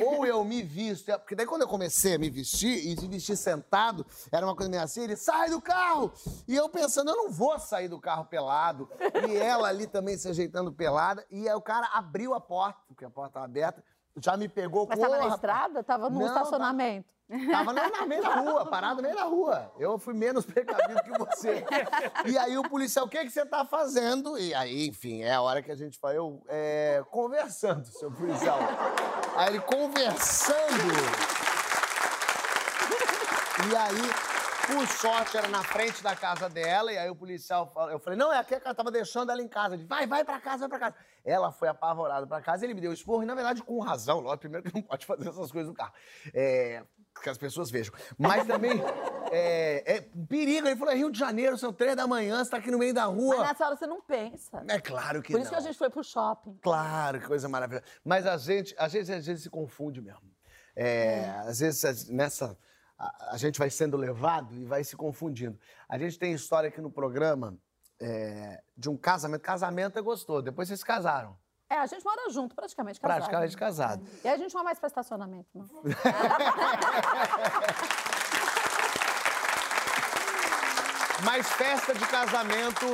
ou eu me visto. Porque daí quando eu comecei a me vestir, e me vestir sentado, era uma coisa meio assim, ele sai do carro! E eu pensando, eu não vou sair do carro pelado. E ela ali também se ajeitando pelada. E aí o cara abriu a porta, porque a porta tava aberta, já me pegou Mas com tava "Ô, na rapaz." estrada? Tava no Não, estacionamento. Tava no, no meio da rua, parado no meio da rua. Eu fui menos precavido que você. E aí o policial, o que, que você tá fazendo? E aí, enfim, é a hora que a gente fala, eu é, conversando, seu policial. Aí ele conversando. E aí, por sorte, era na frente da casa dela, e aí o policial, eu falei, não, é aqui que ela tava deixando ela em casa. Ele, vai, vai pra casa, vai pra casa. Ela foi apavorada pra casa, ele me deu esporro, e na verdade com razão, lógico, primeiro que não pode fazer essas coisas no carro. É, que as pessoas vejam. Mas também, é, é perigo, ele falou, é Rio de Janeiro, são três da manhã, você tá aqui no meio da Mas rua. nessa hora você não pensa. É claro que Por não. isso que a gente foi pro shopping. Claro, que coisa maravilhosa. Mas a gente, a gente às vezes se confunde mesmo. É, Às vezes nessa a, a gente vai sendo levado e vai se confundindo. A gente tem história aqui no programa é, de um casamento. Casamento é gostoso. Depois vocês se casaram. É, a gente mora junto, praticamente casado. Praticamente casado. E a gente não vai mais pra estacionamento, não. Mas festa de casamento.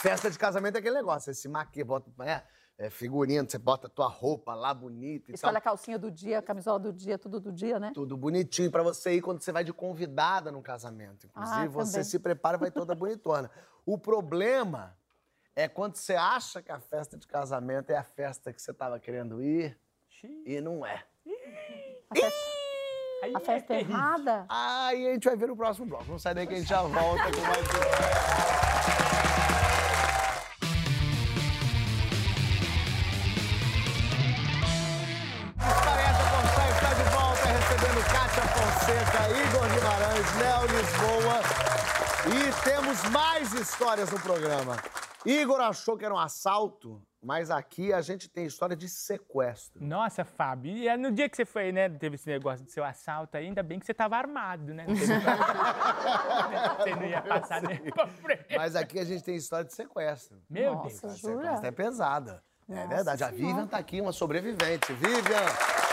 festa de casamento é aquele negócio, você se maquia, bota é, é, figurino, você bota a tua roupa lá bonita e Escolhe tal. a calcinha do dia, a camisola do dia, tudo do dia, né? Tudo bonitinho pra você ir quando você vai de convidada no casamento. Inclusive, Ah, você se prepara e vai toda bonitona. O problema é quando você acha que a festa de casamento é a festa que você tava querendo ir e não é. A festa, Aí a festa é errada. Aí a gente vai ver no próximo bloco. Vamos sair daí que a gente já volta com mais. Igor Guimarães, Léo Lisboa. E temos mais histórias no programa. Igor achou que era um assalto, mas aqui a gente tem história de sequestro. Nossa, Fábio, e é no dia que você foi, né, teve esse negócio do seu assalto, ainda bem que você tava armado, né? Você não ia passar nem pra frente. Mas aqui a gente tem história de sequestro. Meu Nossa, Deus. jura? Essa é pesada. é Nossa verdade. A. Vivian tá aqui, uma sobrevivente. Vivian!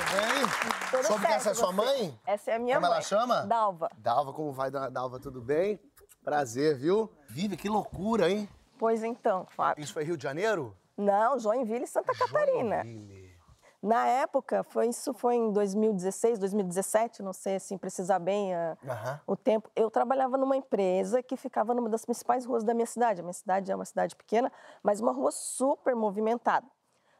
Tudo bem? Tudo Soube que essa é sua você? mãe? Essa é a minha Como mãe. ela chama? Dalva. Dalva, como vai, Dalva? Tudo bem? Prazer, viu? Vivian, que loucura, hein? Pois então, Fábio. Isso foi Rio de Janeiro? Não, Joinville, Santa Catarina. Joinville. Na época, foi, isso foi em 2016, 2017, não sei assim precisar bem a- Aham. o tempo. Eu trabalhava numa empresa que ficava numa das principais ruas da minha cidade. A minha cidade é uma cidade pequena, mas uma rua super movimentada.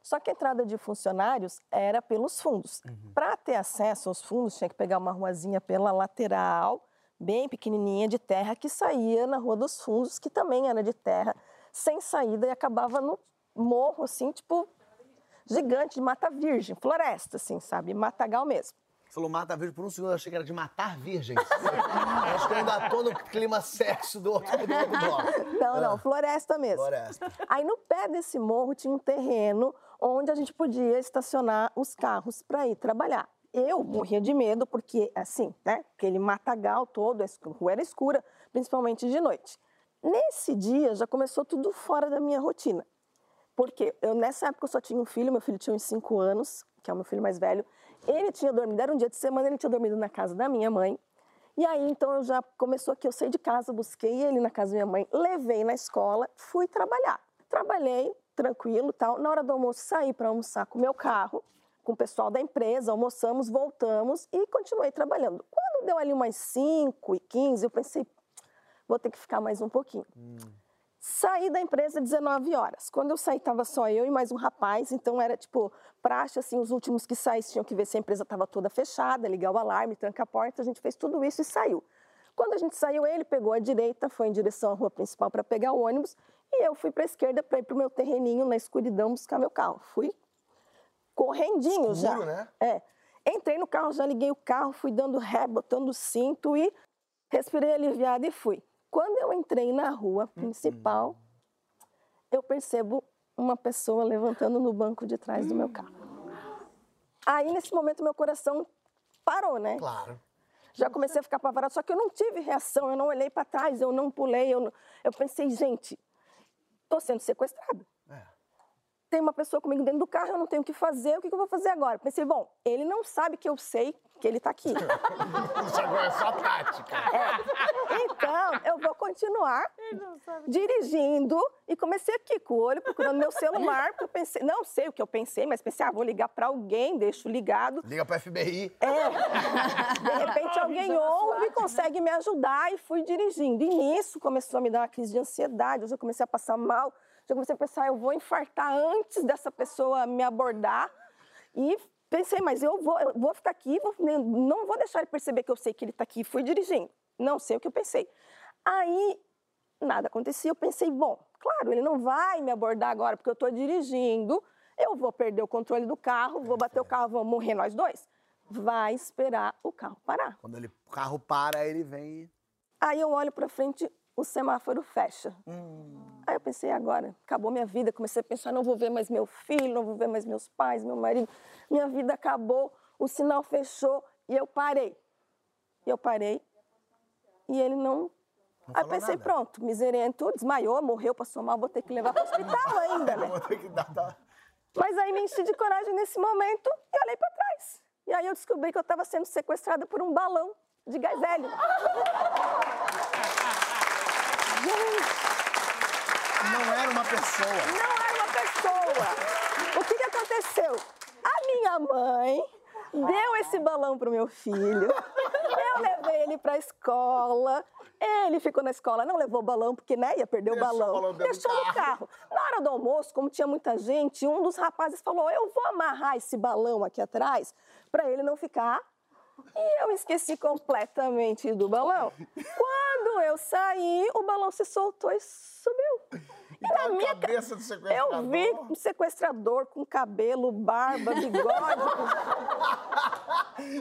Só que a entrada de funcionários era pelos fundos. Para ter acesso aos fundos, tinha que pegar uma ruazinha pela lateral, bem pequenininha de terra, que saía na Rua dos Fundos, que também era de terra, sem saída e acabava no morro, assim, tipo, gigante, de mata virgem, floresta, assim, sabe? Matagal mesmo. Falou mata virgem por um segundo, eu achei que era de matar virgens. Acho que eu ainda tô no clima sexo do outro, do outro bloco. Não, não, floresta mesmo. Floresta. Aí no pé desse morro tinha um terreno onde a gente podia estacionar os carros para ir trabalhar. Eu morria de medo porque, assim, né, aquele matagal todo, a rua era escura, principalmente de noite. Nesse dia já começou tudo fora da minha rotina. Porque eu, nessa época eu só tinha um filho, meu filho tinha uns 5 anos, que é o meu filho mais velho. Ele tinha dormido, era um dia de semana, ele tinha dormido na casa da minha mãe. E aí, então, eu já começou aqui, eu saí de casa, busquei ele na casa da minha mãe, levei na escola, fui trabalhar. Trabalhei, tranquilo, tal. Na hora do almoço, saí para almoçar com o meu carro, com o pessoal da empresa, almoçamos, voltamos e continuei trabalhando. Quando deu ali umas 5 e 15, eu pensei, vou ter que ficar mais um pouquinho. Saí da empresa 19 horas. Quando eu saí, estava só eu e mais um rapaz, então era tipo praxe, assim, os últimos que saíssem tinham que ver se a empresa estava toda fechada, ligar o alarme, trancar a porta, a gente fez tudo isso e saiu. Quando a gente saiu, ele pegou a direita, foi em direção à rua principal para pegar o ônibus, e eu fui para a esquerda para ir para o meu terreninho na escuridão buscar meu carro. Fui correndinho já. Escuro, né? É. Entrei no carro, já liguei o carro, fui dando ré, botando cinto e respirei aliviada e fui. Quando eu entrei na rua principal, eu percebo uma pessoa levantando no banco de trás do meu carro. Aí, nesse momento, meu coração parou, né? Claro. Já comecei a ficar apavorada, só que eu não tive reação, eu não olhei para trás, eu não pulei, eu, não- eu pensei, gente, estou sendo sequestrada. É. Tem uma pessoa comigo dentro do carro, eu não tenho o que fazer, o que que eu vou fazer agora? Pensei, bom, ele não sabe que eu sei que ele está aqui. Isso agora é só tática. Então, eu vou continuar dirigindo e comecei aqui com o olho procurando meu celular, porque eu pensei, não sei o que eu pensei, mas pensei, ah, vou ligar para alguém, deixo ligado. Liga pro FBI. É. De repente alguém ouve e consegue me ajudar e fui dirigindo. E nisso começou a me dar uma crise de ansiedade, eu já comecei a passar mal, já comecei a pensar, eu vou infartar antes dessa pessoa me abordar. E pensei, mas eu vou, eu vou ficar aqui, vou- não vou deixar ele perceber que eu sei que ele está aqui. Fui dirigindo. Não sei o que eu pensei. Aí nada acontecia. Eu pensei, bom, claro, ele não vai me abordar agora porque eu estou dirigindo. Eu vou perder o controle do carro, vou bater o carro, vamos morrer nós dois. Vai esperar o carro parar. Quando ele, o carro para, ele vem. Aí eu olho para frente, o semáforo fecha. Aí eu pensei, agora, acabou minha vida. Comecei a pensar, não vou ver mais meu filho, não vou ver mais meus pais, meu marido. Minha vida acabou, o sinal fechou e eu parei. E eu parei e ele não... Não Aí pensei, nada. pronto, miserento, desmaiou, morreu, passou mal, vou ter que levar para o hospital ainda, né? Vou ter que dar... dar- Mas aí me enchi de coragem nesse momento e olhei para trás. E aí eu descobri que eu estava sendo sequestrada por um balão de gás hélio. Não era uma pessoa. Não era uma pessoa. O que, que aconteceu? A minha mãe deu esse balão pro meu filho. Eu levei ele pra escola. Ele ficou na escola, não levou o balão, porque né, ia perder Deixou o o balão. balão dentro do Deixou no carro. Na hora do almoço, como tinha muita gente, um dos rapazes falou: Eu vou amarrar esse balão aqui atrás para ele não ficar. E eu esqueci completamente do balão. Quando eu saí, o balão se soltou e subiu. E na minha ca- cabeça do sequestrador. eu vi um sequestrador com cabelo, barba, bigode.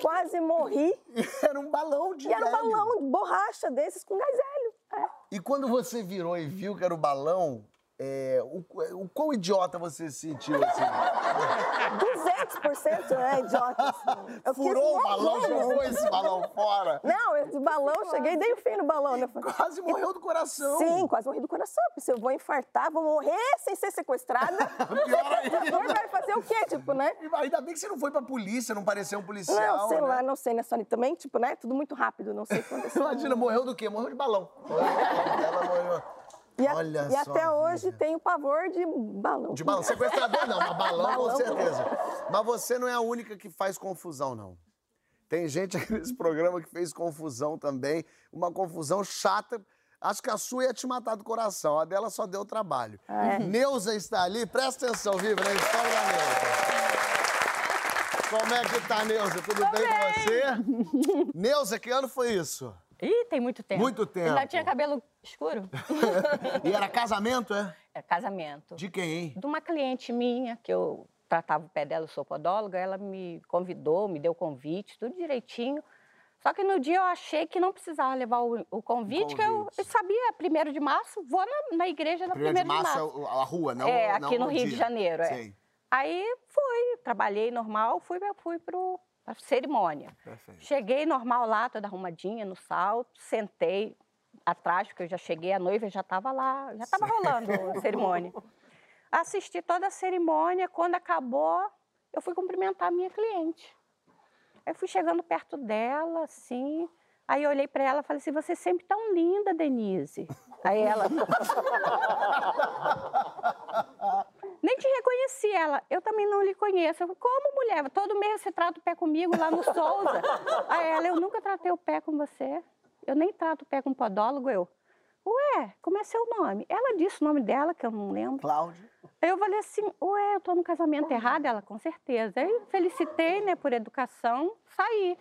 Quase morri. Era um balão de E era um balão de borracha desses com gás hélio. É. E quando você virou e viu que era o balão, é, o, o quão idiota você se sentiu assim? 200% é idiota. assim. Eu Furou o balão, morrer. jogou esse balão fora. Não, esse balão, cheguei e dei o fim no balão. Né? Quase morreu do coração. Sim, quase morri do coração. Pensei, eu vou infartar, vou morrer sem ser sequestrada. Pior ainda. Vai fazer o quê, tipo, né? Ainda bem que você não foi pra polícia, não pareceu um policial. Não, sei né? lá, não sei, né, Sony? Também, tipo, né? Tudo muito rápido, não sei o que aconteceu. Imagina, morreu do quê? Morreu de balão. Ela morreu. E, a- e até a hoje vida. tenho pavor de balão. De balão. Sequestrador não, mas balão, com Balão. certeza. Mas você não é a única que faz confusão, não. Tem gente aqui nesse programa que fez confusão também. Uma confusão chata. Acho que a sua ia te matar do coração. A dela só deu trabalho. É. Neuza está ali. Presta atenção, Viva, na história da Neuza. Como é que tá, Neuza? Tudo bem com você? Neuza, que ano foi isso? Ih, tem muito tempo. Muito tempo. Ainda tinha cabelo escuro. E era casamento, é? É casamento. De quem, hein? De uma cliente minha, que eu tratava o pé dela, eu sou podóloga, ela me convidou, me deu convite, tudo direitinho. Só que no dia eu achei que não precisava levar o, o convite, que eu, convite. eu sabia, primeiro de março, vou na, na igreja na Primeiro primeiro de março, março. é o- a rua, não É, não aqui no o Rio de dia. Janeiro, é. Sei. Aí fui, trabalhei normal, fui, fui pro, pra cerimônia. Perfeito. Cheguei normal lá, toda arrumadinha, no salto, sentei atrás, porque eu já cheguei, a noiva já estava lá, já estava rolando a cerimônia. Assisti toda a cerimônia, quando acabou, eu fui cumprimentar a minha cliente. Aí fui chegando perto dela, assim, aí eu olhei para ela e falei assim, você é sempre tão linda, Denise. Aí ela... Nem te reconheci ela. Eu também não lhe conheço. Eu como mulher? Todo mês você trata o pé comigo lá no Souza. Aí ela, eu nunca tratei o pé com você. Eu nem trato o pé com podólogo, eu. Ué, como é seu nome? Ela disse o nome dela, que eu não lembro. Cláudio. Aí eu falei assim, ué, eu tô no casamento errado? Ela, com certeza. Aí felicitei, né, por educação, saí.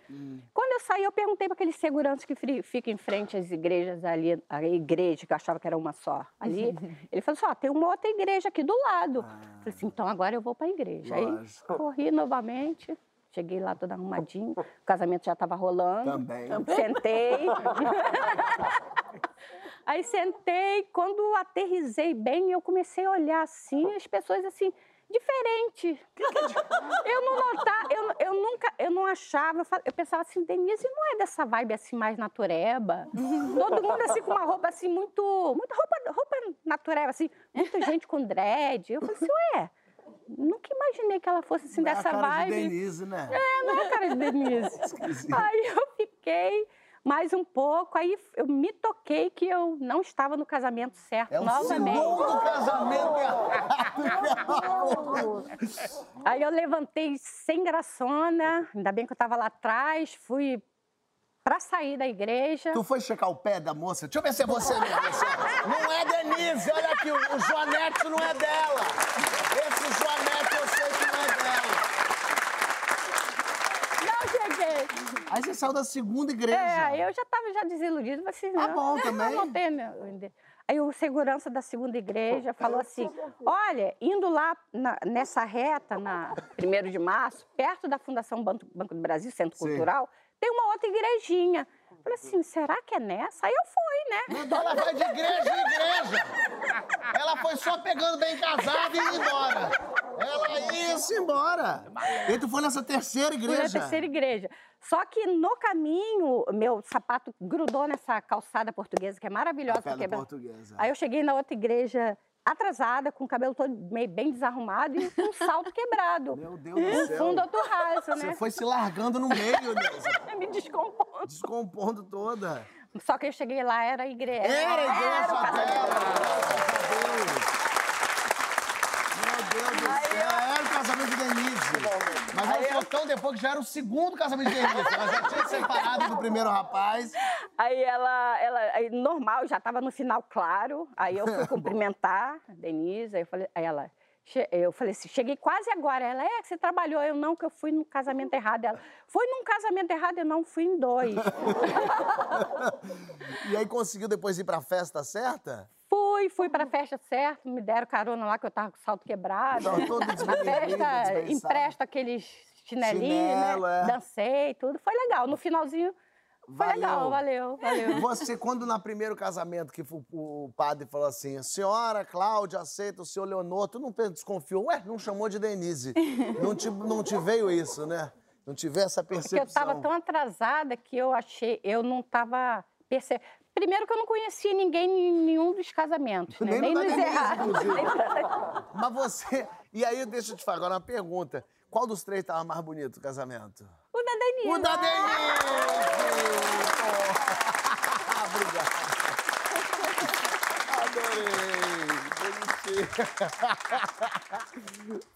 Quando eu saí, eu perguntei para aqueles seguranças que ficam em frente às igrejas ali, a igreja, que eu achava que era uma só, ali. Ele falou assim, ó, tem uma outra igreja aqui do lado. Falei assim, então agora eu vou para a igreja. Lógico. Aí corri novamente, cheguei lá toda arrumadinha, o casamento já estava rolando. Também. Sentei. Aí sentei, quando aterrisei bem, eu comecei a olhar assim, as pessoas assim, diferente. Eu não notava, eu, eu nunca, eu não achava, eu, pensava assim, Denise não é dessa vibe assim mais natureba. Todo mundo assim com uma roupa assim muito, muita roupa, roupa natureba, assim, muita gente com dread. Eu falei assim, ué, nunca imaginei que ela fosse assim Não é a dessa cara vibe. de Denise, né? É, não é cara de Denise. aí eu fiquei mais um pouco, aí eu me toquei que eu não estava no casamento certo É novamente. segundo casamento Aí eu levantei sem graçona, ainda bem que eu estava lá atrás, fui para sair da igreja. Tu foi checar o pé da moça? Deixa eu ver se é você mesmo. Não é Denise, olha aqui, o, o Joanete não é dela. Esse Joanete eu sei que não é dela. Não cheguei. Aí você saiu da segunda igreja. É, eu já estava já desiludida, falei assim, Tá não, bom também. Não tenho meu. Aí o segurança da segunda igreja falou assim, olha, indo lá na- nessa reta, na 1 de março, perto da Fundação Banco, Banco do Brasil, Centro Sim. Cultural, tem uma outra igrejinha. Falei assim, será que é nessa? Aí eu fui, né? Mandou ela vai de igreja em igreja. Ela foi só pegando bem casada e indo embora. Ela ia se embora. E tu foi nessa terceira Fui igreja. na terceira igreja. Só que no caminho, meu sapato grudou nessa calçada portuguesa, que é maravilhosa. Café da porque é- portuguesa. Aí eu cheguei na outra igreja atrasada, com o cabelo todo meio bem desarrumado e com um salto quebrado. Meu Deus do céu. fundo outro raso, Você né? foi se largando no meio, Neuza. Me descompondo. Descompondo toda. Só que eu cheguei lá, era igreja. Era a igreja Era o casamento. dela, graças a Deus. Meu Deus do céu, era o casamento de Denise. Mas ela falou tão depois que já era o segundo casamento de Denise. Ela já tinha separado do primeiro rapaz. Aí ela, ela aí normal, já estava no final claro. Aí eu fui cumprimentar a Denise, aí eu falei, aí ela, eu falei assim, cheguei quase agora. Ela, é que você trabalhou, eu não, que eu fui no casamento errado. Ela, foi num casamento errado, eu não fui em dois. E aí conseguiu depois ir pra festa certa? Fui, fui pra festa certa, me deram carona lá que eu tava com o salto quebrado. Tava todo Na festa, empresta aqueles chinelinhos, Chinelo, né? é. Dancei, tudo. Foi legal. No finalzinho, foi Valeu. legal, valeu, valeu. Você, quando na primeiro casamento que o, padre falou assim, senhora Cláudia aceita o senhor Leonor, tu não desconfiou? Ué, não chamou de Denise. Não te, não te veio isso, né? Não tive essa Porque percepção. eu estava tão atrasada que eu achei, eu não estava percebendo. Primeiro que eu não conhecia ninguém em nenhum dos casamentos, né? Nem no da nos errados. Mas você... E aí, deixa eu te falar agora uma pergunta. Qual dos três estava mais bonito o casamento? O da Denise. O da Denise! Obrigado. Adorei.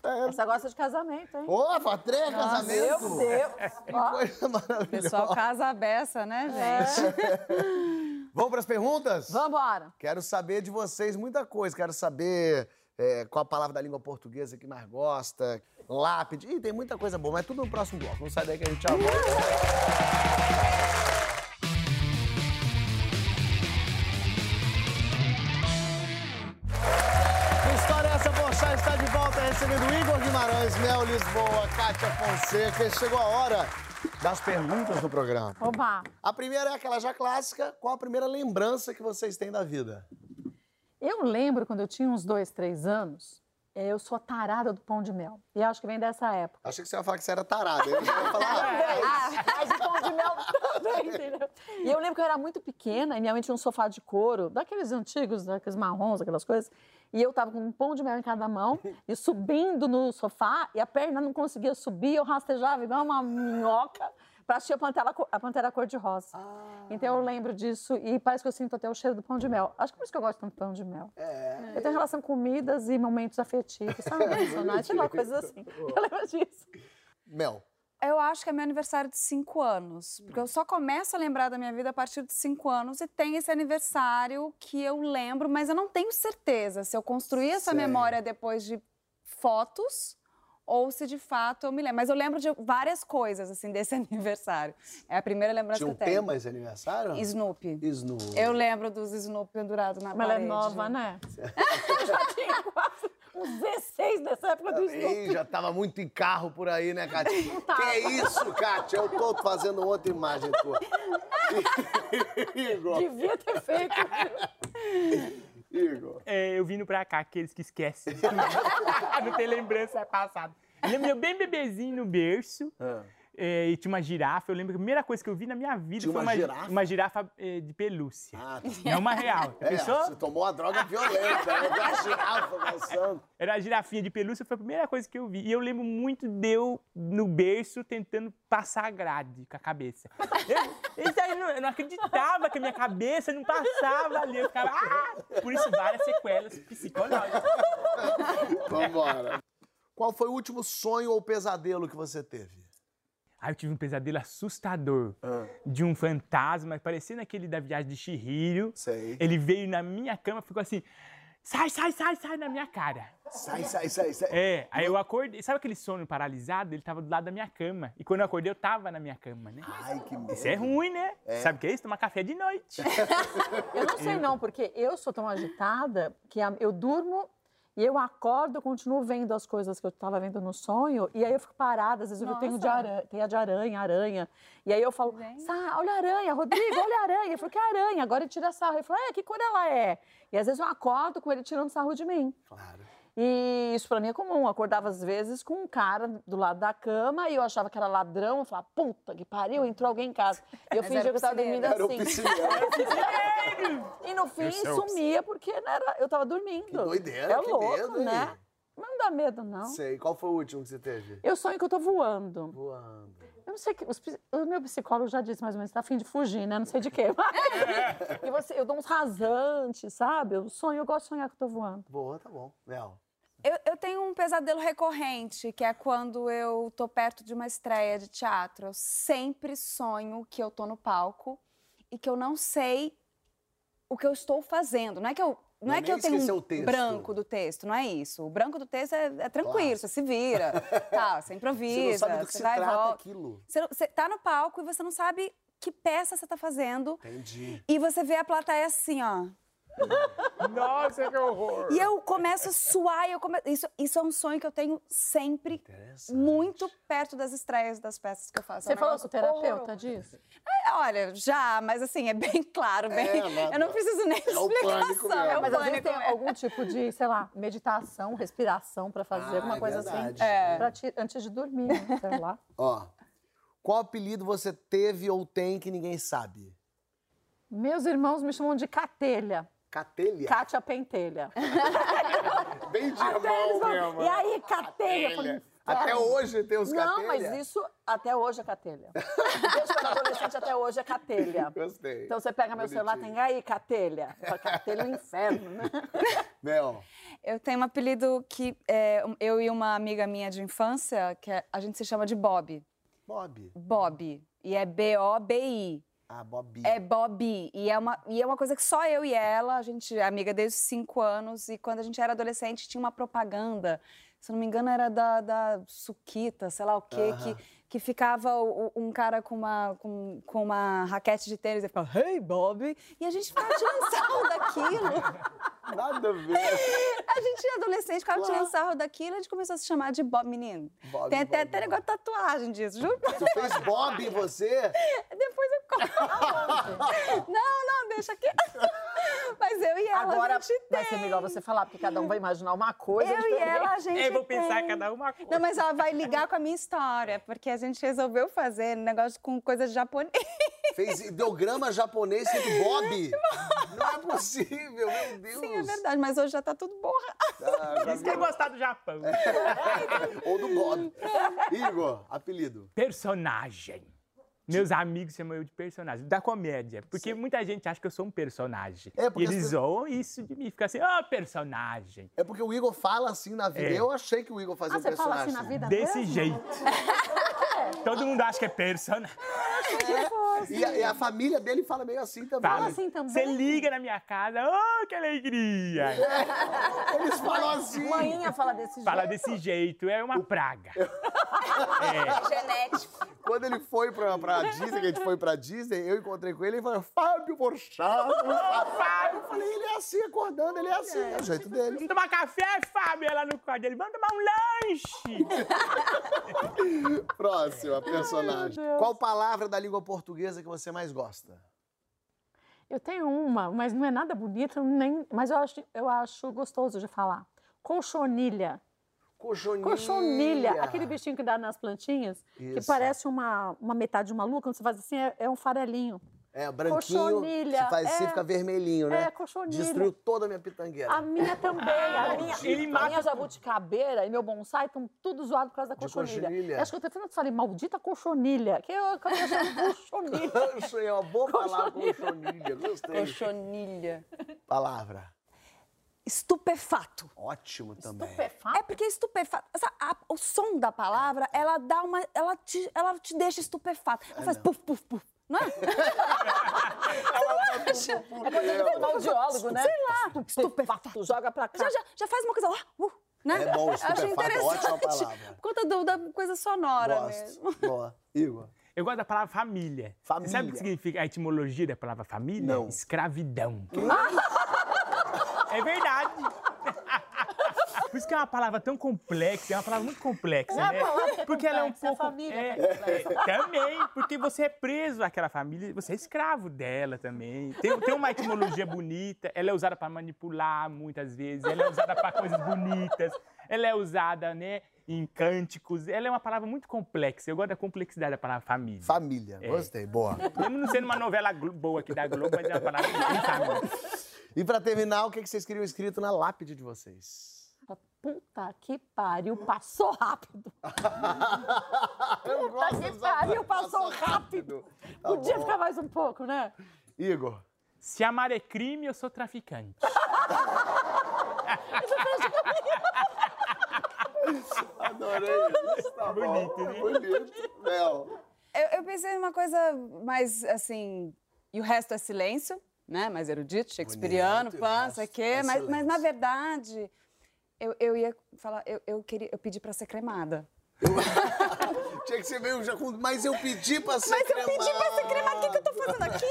Você gosta de casamento, hein? Opa, três Meu casamentos! Deus! Que coisa O maravilhosa. pessoal casa a beça, né, gente? Vamos para as perguntas? Vambora! Quero saber de vocês muita coisa. Quero saber é, qual a palavra da língua portuguesa que mais gosta, lápide. Ih, tem muita coisa boa, mas tudo no próximo bloco. Não sai daí que a gente já volta. É essa? Bochá está de volta recebendo Igor Guimarães, Mel Lisboa, Kátia Fonseca. Chegou a hora das perguntas do programa. Oba! A primeira é aquela já clássica. Qual a primeira lembrança que vocês têm da vida? Eu lembro quando eu tinha uns dois, três anos, eu sou a tarada do pão de mel. E acho que vem dessa época. Achei que você ia falar que você era tarada. Eu ia falar, ah, Mas o pão de mel também, entendeu? E eu lembro que eu era muito pequena e minha mãe tinha um sofá de couro, daqueles antigos, daqueles marrons, aquelas coisas. E eu tava com um pão de mel em cada mão e subindo no sofá e a perna não conseguia subir, eu rastejava igual uma minhoca pra assistir a Pantera, a Pantera Cor-de-Rosa. Então eu lembro disso e parece que eu sinto até o cheiro do pão de mel. Acho que por isso que eu gosto tanto do pão de mel. Eu tenho relação com comidas e momentos afetivos, sabe? Emocionais, sei lá, coisas assim. Eu lembro disso. Mel. Eu acho que é meu aniversário de cinco anos. Porque eu só começo a lembrar da minha vida a partir de cinco anos e tem esse aniversário que eu lembro, mas eu não tenho certeza se eu construí essa Sei. memória depois de fotos ou se de fato eu me lembro. Mas eu lembro de várias coisas, assim, desse aniversário. É a primeira lembrança Tinha um que eu tenho. tema esse aniversário? Snoopy. Snoopy. Eu lembro dos Snoopy pendurados na Mas ela é parede. nova, né? Eu já tinha quase uns 16 nessa época do Snoopy. Ih, já tava muito em carro por aí, né, tava. Que é isso, Kátia? Eu tô fazendo outra imagem tua. Devia ter feito. Igor. É, eu vindo pra cá, aqueles que esquecem. não tem lembrança é passado. Eu lembro bem bebezinho no berço. É, e tinha uma girafa. Eu lembro que a primeira coisa que eu vi na minha vida Tinha foi uma uma, girafa? uma girafa é, de pelúcia. Ah, tá. Não uma real. É, Pensou? você tomou uma droga violenta, né? Viu a girafa dançando. Era a girafinha de pelúcia, foi a primeira coisa que eu vi. E eu lembro muito de eu no berço tentando passar a grade com a cabeça. Eu, isso aí, eu não, eu não acreditava que a minha cabeça não passava ali. Eu ficava, ah! Por isso, várias sequelas psicológicas. Vambora. Qual foi o último sonho ou pesadelo que você teve? Aí eu tive um pesadelo assustador de um fantasma, parecendo aquele da viagem de Chihiro. Sei. Ele veio na minha cama e ficou assim: sai, sai, sai, sai na minha cara. Sai, sai, sai, sai. É, aí eu acordei. Sabe aquele sono paralisado? Ele tava do lado da minha cama. E quando eu acordei, eu tava na minha cama, né? Ai, que medo. Isso é ruim, né? Sabe o que é isso? Tomar café de noite. Eu não sei não, porque eu sou tão agitada que eu durmo e eu acordo, eu continuo vendo as coisas que eu estava vendo no sonho, e aí eu fico parada, às vezes eu tenho de Nossa. aranha, teia de aranha, aranha. E aí eu falo. Sá, olha a aranha, Rodrigo, olha a aranha. Ele falou, que aranha? Agora ele tira sarro. Ele falou, é, que cor ela é? E às vezes eu acordo com ele tirando sarro de mim. Claro. E isso pra mim é comum. Eu acordava às vezes com um cara do lado da cama e eu achava que era ladrão. Eu falava, puta que pariu, entrou alguém em casa. E eu Mas fingia era que eu tava dormindo Era o assim. E no fim é sumia porque né, era, eu tava dormindo. Que doideira, É que louco, medo, hein? né? Mas não dá medo, não. Sei. Qual foi o último que você teve? Eu sonho que eu tô voando. Voando. Eu não sei que. os o meu psicólogo já disse mais ou menos, tá afim de fugir, né? Não sei de quê. mas- e você, eu dou uns rasantes, sabe? Eu sonho, eu gosto de sonhar que eu tô voando. Boa, tá bom. Mel. Eu, eu tenho um pesadelo recorrente, que é quando eu tô perto de uma estreia de teatro. Eu sempre sonho que eu tô no palco e que eu não sei o que eu estou fazendo. Não é que eu, não Não é é que eu tenho um branco do texto, não é isso. O branco do texto é, é tranquilo, Claro. você se vira, tá, você Você improvisa, não sabe do que você se vai trata volta. aquilo. Você, você tá no palco e você não sabe que peça você tá fazendo. Entendi. E você vê a plateia assim, ó. Nossa, que horror! E eu começo a suar, e eu come... isso, isso é um sonho que eu tenho sempre, muito perto das estreias das peças que eu faço. É Você um falou com o terapeuta disso? É, Olha, já, mas assim, é bem claro, bem. nada. eu não preciso nem de É explicação. É o Mas às vezes tem algum tipo de, sei lá, meditação, respiração pra fazer, Ah, alguma é coisa verdade. assim. É. pra ti- antes de dormir, né? sei lá. Ó, qual apelido você teve ou tem que ninguém sabe? Meus irmãos me chamam de Catelha. Catelha? Cátia Pentelha. Bem de irmão mesmo. E aí, Catelha? Falei, Até hoje tem os Não, catelha? mas isso até hoje é Catelha. Desde que eu era adolescente até hoje é Catelha. Gostei. Então você pega meu celular, tem aí, Catelha. Catelha é o inferno, né? Mel, Eu tenho um apelido que é, um- eu e uma amiga minha de infância, que é- a gente se chama de Bob. Bob. Bob. E é B-O-B-I. Ah, Bobi. É Bobby. E é, uma, e é uma coisa que só eu e ela, a gente é amiga desde os cinco anos. E quando a gente era adolescente, tinha uma propaganda. Se não me engano, era da, da Suquita, sei lá o quê, Aham. que, que ficava o- um cara com uma, com, com uma raquete de tênis e ficava, hey, Bob! E a gente ficava tirando sarro daquilo. Nada a ver. A gente era adolescente, ficava Claro. tirando sarro daquilo, a gente começou a se chamar de Bob Menino. Bob, Tem até, Bob, até negócio de tatuagem disso, juro. Você fez Bob em você? Depois. não, não, deixa aqui. Mas eu e ela, Agora a gente tem. vai ser melhor você falar, porque cada um vai imaginar uma coisa. Eu e diferente. ela, a gente Eu vou pensar tem. cada uma coisa. Não, mas ela vai ligar com a minha história, porque a gente resolveu fazer negócio com coisa de japonês. Fez ideograma japonês escrito Bob? Não é possível, meu Deus. Sim, é verdade, mas hoje já tá tudo borra. Ah, já Isso que é gostar do Japão. Ou do Bob. Igor, apelido. Personagem. Meus amigos chamam eu de personagem, da comédia. Porque muita gente acha que eu sou um personagem. É, porque e eles zoam isso de mim. Fica assim, ó, personagem. É porque o Igor fala assim na vida. É. Eu achei que o Igor fazia Ah, um você fala personagem. assim na vida Desse mesmo? jeito. Todo mundo acha que é personagem. E a, e a família dele fala meio assim também. Fala assim também. Você liga na minha casa, oh, que alegria. Eles falam assim. Manhinha fala desse jeito. Fala desse jeito, é uma praga. É. Genético. Quando ele foi pra, pra Disney, que a gente foi pra Disney, eu encontrei com ele e ele falou, Fábio Borchardt. Fábio. Eu falei, ele é assim, acordando, ele é assim, é o jeito dele. Vamos tomar café, Fábio? Ela no quarto dele, vamos tomar um lanche. Próxima personagem. Qual palavra da língua portuguesa que você mais gosta? Eu tenho uma, mas não é nada bonita, nem, mas eu acho, eu acho gostoso de falar. Colchonilha. Cochonilha. Colchonilha, aquele bichinho que dá nas plantinhas, que Isso. parece uma, uma metade de uma lua, quando você faz assim, é, é um farelinho. É, branquinho, Cochonilha, se faz assim, é. fica vermelhinho, né? É, cochonilha. Destruiu toda a minha pitangueira. A minha também, a minha, Ele a mata minha jabuticabeira e meu bonsai estão tudo zoado por causa da cochonilha. Eu acho que eu tô falando, falei, maldita colchonilha, que eu acabei achando. Cochonilha, é uma boa palavra, cochonilha. Gostei. Cochonilha. Palavra. Estupefato. Ótimo também. Estupefato? É porque estupefato, essa- a- o som da palavra, ela dá uma, ela te, ela te deixa estupefato. Ela faz puf, puf, puf, não é? É quando ele é audiólogo, né? Sei lá, Estupefato, joga pra cá. Já, já, já faz uma coisa, ó, uh, né? É bom, Eu achei estupefato, interessante. ótima palavra. Por conta do- da coisa sonora mesmo. Gosto. Boa. Igor. Eu gosto da palavra família. Família. Você sabe o que significa a etimologia da palavra família? Não. Escravidão. É verdade. Por isso que é uma palavra tão complexa, é uma palavra muito complexa, Não né? é porque ela é um é a pouco. família é, é também, porque você é preso àquela família, você é escravo dela também. Tem, tem uma etimologia bonita, ela é usada para manipular muitas vezes, ela é usada para coisas bonitas, ela é usada, né, em cânticos. Ela é uma palavra muito complexa. Eu gosto da complexidade da palavra família. Família. É. Gostei. Boa. Mesmo não sendo uma novela boa aqui da Globo, mas é uma palavra bem família. E pra terminar, o que que vocês queriam escrito na lápide de vocês? puta que pariu, passou rápido. Eu gosto que pariu, passou rápido. Tá Podia bom. ficar mais um pouco, né? Igor, Se amar é crime, eu sou traficante. adorei isso. Tá Bonito, bom, né? Bonito. Mel. Eu, eu pensei numa coisa mais assim. E o resto é silêncio, né? Mais erudito, shakespeariano, Bonito, e o pan, resto sei o é quê. Mas, mas na verdade, eu, eu ia falar, eu, eu, queria, eu pedi pra ser cremada. Tinha que ser meio já com. Mas eu pedi pra ser Mas eu pedi pra ser cremada, o que, que eu tô fazendo aqui,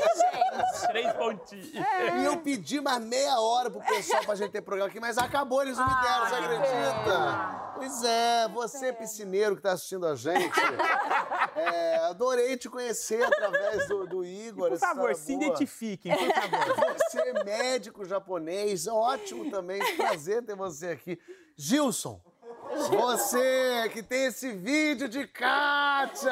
Três pontinhos. E eu pedi mais meia hora pro pessoal pra gente ter programa aqui, mas acabou, eles não me deram, você acredita? Pois é, você, piscineiro que tá assistindo a gente, é, adorei te conhecer através do, do Igor. Por essa favor, se boa. identifiquem, por favor. Você é médico japonês, ótimo também, prazer ter você aqui. Gilson, você que tem esse vídeo de Kátia.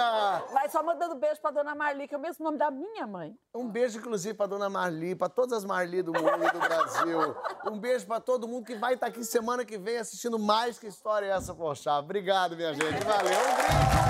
Vai só mandando beijo pra dona Marli, que é o mesmo nome da minha mãe. Um beijo, inclusive, pra dona Marli, pra todas as Marli do mundo e do Brasil. Um beijo pra todo mundo que vai estar aqui semana que vem assistindo mais que história é essa, poxa. Obrigado, minha gente. Valeu. Um brinde.